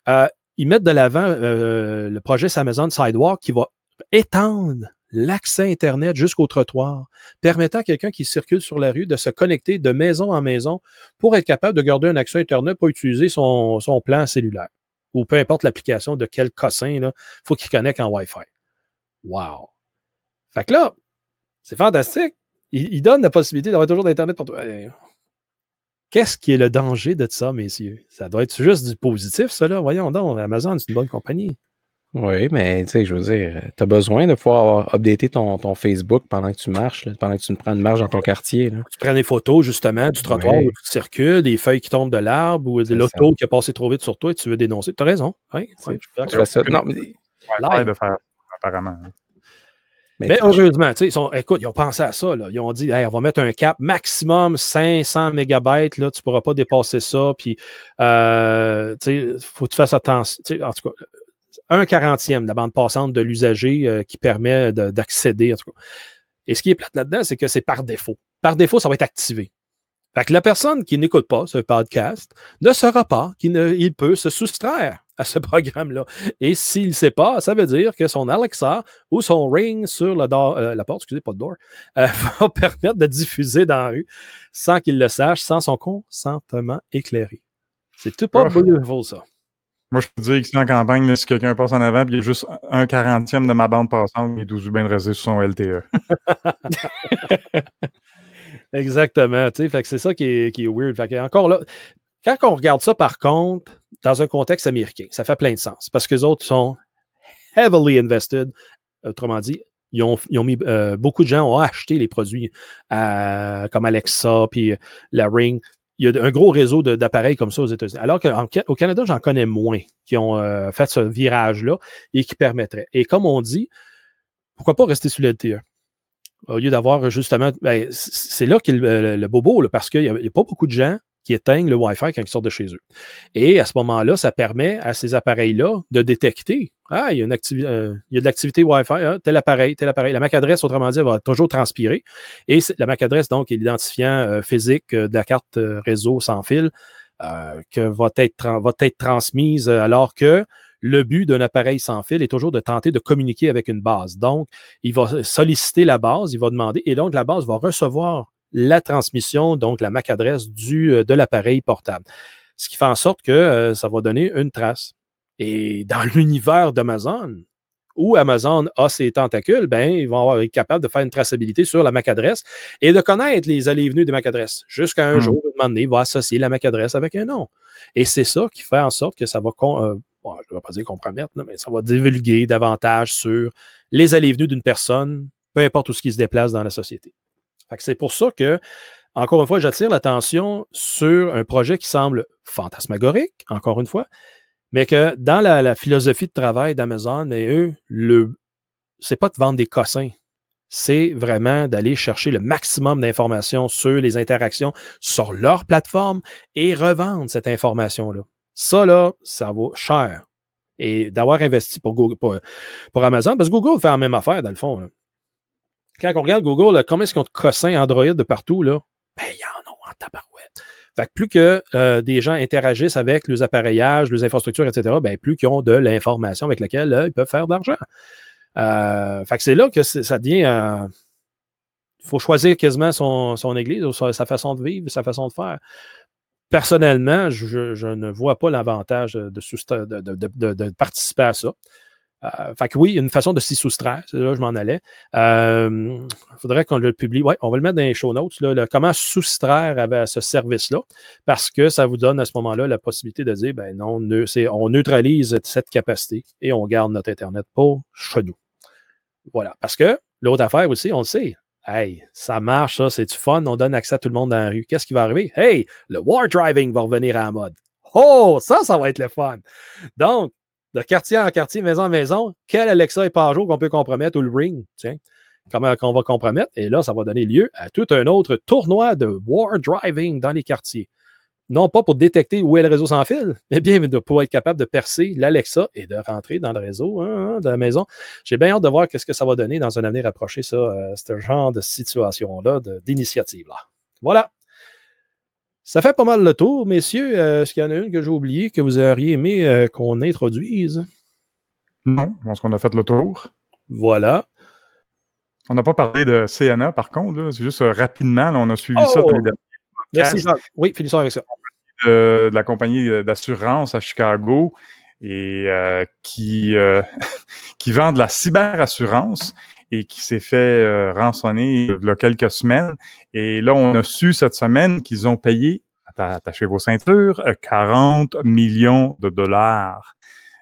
euh, ils mettent de l'avant euh, le projet Amazon Sidewalk qui va étendre l'accès Internet jusqu'au trottoir, permettant à quelqu'un qui circule sur la rue de se connecter de maison en maison pour être capable de garder un accès Internet pour utiliser son, plan cellulaire ou peu importe l'application de quel cossin, il faut qu'il connecte en Wi-Fi. Wow! Fait que là, c'est fantastique. Il, il, donne la possibilité d'avoir toujours d'Internet pour toi. Qu'est-ce qui est le danger de ça, messieurs? Ça doit être juste du positif, ça, là. Voyons donc, Amazon, c'est une bonne compagnie. Oui, mais tu sais, je veux dire, tu as besoin de pouvoir updater ton, ton Facebook pendant que tu marches, là, pendant que tu prends une marche dans ton quartier. Là. Tu prends des photos, justement, du trottoir oui. où tu circules, des feuilles qui tombent de l'arbre ou de l'auto qui a passé trop vite sur toi et tu veux dénoncer. Tu as raison. Oui, oui, je non, mais... de faire, apparemment. Mais, mais heureusement, ils sont, écoute, ils ont pensé à ça. Là. Ils ont dit hey, on va mettre un cap maximum 500 mégabytes. Là, tu ne pourras pas dépasser ça. Puis, euh, il faut que tu fasses attention. En tout cas, un quarantième de la bande passante de l'usager euh, qui permet d'accéder. Et ce qui est plate là-dedans, c'est que c'est par défaut. Par défaut, ça va être activé. Fait que la personne qui n'écoute pas ce podcast ne saura pas qu'il peut se soustraire à ce programme-là. Et s'il ne sait pas, ça veut dire que son Alexa ou son Ring sur le door, euh, la porte, excusez, pas de door, euh, (laughs) va permettre de diffuser dans la rue sans qu'il le sache, sans son consentement éclairé. C'est tout pas beautiful, ça. Moi, je peux dire que si en campagne, si quelqu'un passe en avant, il y a juste un quarantième de ma bande passante, il est tout bien resté sur son LTE. (laughs) Exactement. Fait que c'est ça qui est, weird. Encore là, quand on regarde ça, par contre, dans un contexte américain, ça fait plein de sens parce que les autres sont heavily invested. Autrement dit, ils ont, ils ont mis, euh, beaucoup de gens ont acheté les produits euh, comme Alexa, puis la Ring. Il y a un gros réseau d'appareils comme ça aux États-Unis. Alors qu'au Canada, j'en connais moins qui ont euh, fait ce virage-là et qui permettraient. Et comme on dit, pourquoi pas rester sur LTE? Au lieu d'avoir justement. Ben, c'est là qu'il le, le, bobo, parce qu'il n'y a, pas beaucoup de gens qui éteignent le Wi-Fi quand ils sortent de chez eux. Et à ce moment-là, ça permet à ces appareils-là de détecter Ah, il y a, une euh, il y a de l'activité Wi-Fi, hein, tel appareil, tel appareil. La MAC adresse, autrement dit, va toujours transpirer. Et la MAC adresse, donc, est l'identifiant euh, physique de la carte euh, réseau sans fil que va être transmise alors que le but d'un appareil sans fil est toujours de tenter de communiquer avec une base. Donc, il va solliciter la base, il va demander, et donc la base va recevoir la transmission, donc la MAC adresse du, de l'appareil portable. Ce qui fait en sorte que euh, ça va donner une trace. Et dans (laughs) l'univers d'Amazon, où Amazon a ses tentacules, ben, ils vont être capables de faire une traçabilité sur la MAC adresse et de connaître les allées et venues des MAC adresses. Jusqu'à un mmh. jour, un moment donné, il va associer la MAC adresse avec un nom. Et c'est ça qui fait en sorte que ça va, euh, bon, je ne vais pas dire compromettre, mais ça va divulguer davantage sur les allées et venues d'une personne, peu importe où ce qui se déplace dans la société. C'est pour ça que, encore une fois, j'attire l'attention sur un projet qui semble fantasmagorique, encore une fois, mais que dans la, philosophie de travail d'Amazon, eux, le, c'est pas de vendre des cossins. C'est vraiment d'aller chercher le maximum d'informations sur les interactions sur leur plateforme et revendre cette information-là. Ça, là, ça vaut cher. Et d'avoir investi pour, Google, pour, Amazon, parce que Google fait la même affaire, dans le fond. Quand on regarde Google, combien est-ce qu'ils ont de Android de partout? Là? Ben, il y en a en tabarouette. Fait que plus que euh, des gens interagissent avec les appareillages, les infrastructures, etc., ben, plus qu'ils ont de l'information avec laquelle ils peuvent faire de l'argent. Euh, fait que c'est là que ça devient. Il euh, faut choisir quasiment son, église, sa façon de vivre, sa façon de faire. Personnellement, je, ne vois pas l'avantage de, participer à ça. Euh, fait que oui, une façon de s'y soustraire. C'est là que je m'en allais. Il euh, faudrait qu'on le publie. Oui, on va le mettre dans les show notes. Là, comment soustraire à, ce service-là. Parce que ça vous donne à ce moment-là la possibilité de dire ben non, on neutralise cette capacité et on garde notre Internet pour chez nous. Voilà. Parce que l'autre affaire aussi, on le sait. Hey, ça marche, ça, c'est du fun, on donne accès à tout le monde dans la rue. Qu'est-ce qui va arriver? Hey, le war driving va revenir à la mode. Oh, ça, ça va être le fun. Donc, de quartier en quartier, maison en maison, quel Alexa et Pajot qu'on peut compromettre ou le Ring, tiens, comment qu'on va compromettre? Et là, ça va donner lieu à tout un autre tournoi de war driving dans les quartiers. Non pas pour détecter où est le réseau sans fil, (laughs) mais bien pour être capable de percer l'Alexa et de rentrer dans le réseau hein, hein, de la maison. J'ai bien hâte de voir ce que ça va donner dans un avenir approché, ça, euh, ce genre de situation-là, d'initiative-là. Voilà. Ça fait pas mal le tour, messieurs. Euh, est-ce qu'il y en a une que j'ai oubliée que vous auriez aimé euh, qu'on introduise? Non, je pense qu'on a fait le tour. Voilà. On n'a pas parlé de CNA, par contre. C'est juste euh, rapidement, là, on a suivi ça Oh! dans les derniers Merci, Jacques. Oui, finissons avec ça. de, de la compagnie d'assurance à Chicago et qui, (laughs) qui vend de la cyberassurance et qui s'est fait euh, rançonner il y a quelques semaines. Et là, on a su cette semaine qu'ils ont payé, atta- attachez vos ceintures, euh, 40 millions de dollars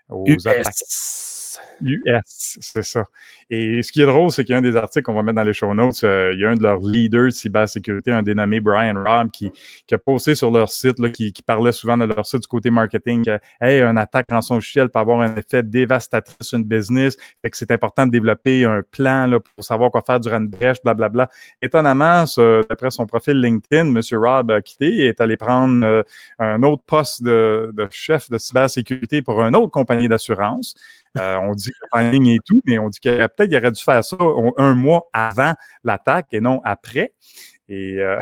aux. US. US, c'est ça. Et ce qui est drôle, c'est qu'il y a un des articles qu'on va mettre dans les show notes, euh, il y a un de leurs leaders de cybersécurité, un dénommé Brian Robb, qui, a posté sur leur site, qui, parlait souvent de leur site du côté marketing, que, hey, un attaque en son logiciel peut avoir un effet dévastateur sur une business, fait que c'est important de développer un plan pour savoir quoi faire durant une brèche, blablabla. Étonnamment, d'après son profil LinkedIn, M. Robb a quitté et est allé prendre euh, un autre poste de, chef de cybersécurité pour une autre compagnie d'assurance. Euh, on dit que le timing et tout, mais on dit que peut-être qu'il aurait dû faire ça un mois avant l'attaque et non après. Euh,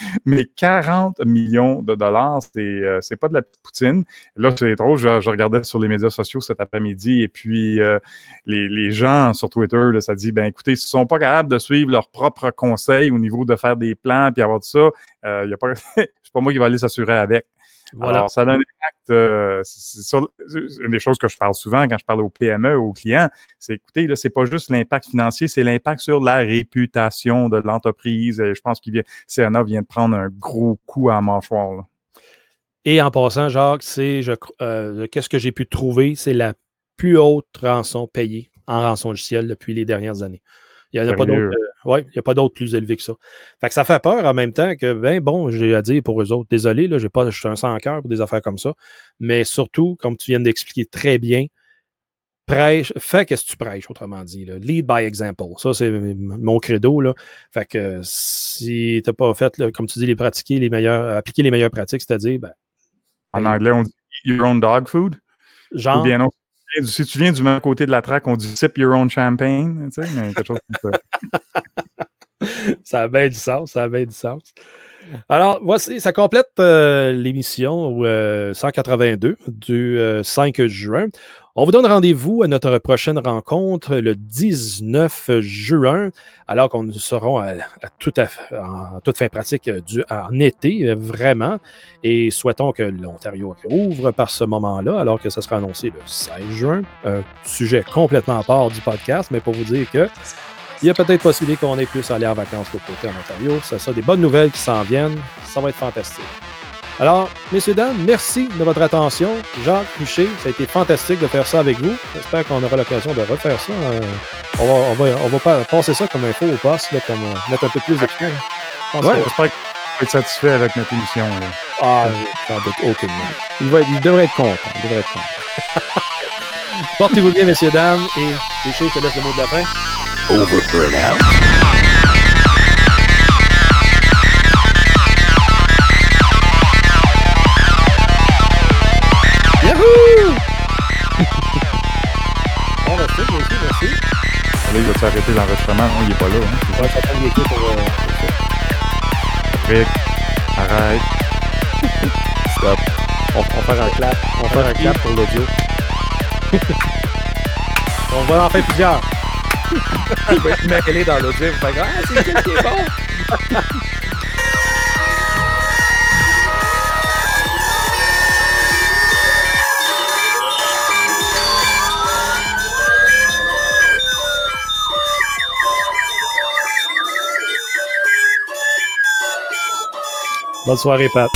(laughs) mais 40 millions de dollars, c'est euh, pas de la poutine. Là, c'est drôle, je, je regardais sur les médias sociaux cet après-midi et puis euh, les, les gens sur Twitter, ça dit ben écoutez, s'ils sont pas capables de suivre leurs propres conseils au niveau de faire des plans puis avoir tout ça, euh, y a pas (laughs) c'est pas moi qui va aller s'assurer avec. Voilà. Alors, ça a un impact. euh, c'est une des choses que je parle souvent quand je parle aux PME, aux clients, c'est écoutez, là, c'est pas juste l'impact financier, c'est l'impact sur la réputation de l'entreprise. Je pense qu'il vient, CNA vient de prendre un gros coup à mâchoire. là. Et en passant, Jacques, c'est euh, qu'est-ce que j'ai pu trouver? C'est la plus haute rançon payée en rançon logicielle depuis les dernières années. Il n'y en a pas d'autres. euh, ouais, a plus élevés que ça. Fait que ça fait peur en même temps que, ben bon, j'ai à dire pour eux autres, désolé, là, j'ai pas, je suis un sans cœur pour des affaires comme ça. Mais surtout, comme tu viens d'expliquer très bien, prêche, fais qu'est-ce que tu prêches, autrement dit. là. Lead by example. Ça, c'est mon credo. Là. Fait que si tu n'as pas fait, là, comme tu dis, les pratiquer, les meilleurs, appliquer les meilleures pratiques, c'est-à-dire, ben, En Hey. anglais, on dit your own dog food? genre. Ou bien non. Si tu viens du même côté de la traque, on dit sip your own champagne. Tu sais, mais quelque chose comme ça. (laughs) ça a bien du sens, ça du. Alors, voici, ça complète euh, l'émission euh, 182 du euh, 5 juin. On vous donne rendez-vous à notre prochaine rencontre le 19 juin, alors qu'on serons à, en toute fin pratique euh, du, en été, euh, vraiment. Et souhaitons que l'Ontario ouvre par ce moment-là, alors que ça sera annoncé le 16 juin. Un sujet complètement à part du podcast, mais pour vous dire que il y a peut-être possibilité qu'on ait plus aller en vacances qu'au côté en Ontario. Ça sera des bonnes nouvelles qui s'en viennent. Ça va être fantastique. Alors, messieurs, dames, merci de votre attention. Jacques Richer, ça a été fantastique de faire ça avec vous. J'espère qu'on aura l'occasion de refaire ça. Euh, on, va, on, va, on va pas passer ça comme info au poste, là, comme, euh, mettre un peu plus de pense Ouais, que- j'espère que vas être satisfait avec notre émission. là. Ah, j'en doute aucunement. Il, va il devrait être content. Il devrait être content. (laughs) Portez-vous bien, messieurs, dames, et Richer, je te laisse le mot de la fin. Over burnout. Là, il va s'arrêter l'enregistrement. Non, il est pas là. Hein. Ouais, ça prend l'équipe pour. euh, Rick, arrête. (laughs) Stop. On, on va faire un clap. On va faire un clap pour l'audio. (laughs) On va en faire plusieurs. (laughs) Il va être mêlé dans l'audio. Il va faire Ah, c'est qui est bon? Bonne soirée, Pat.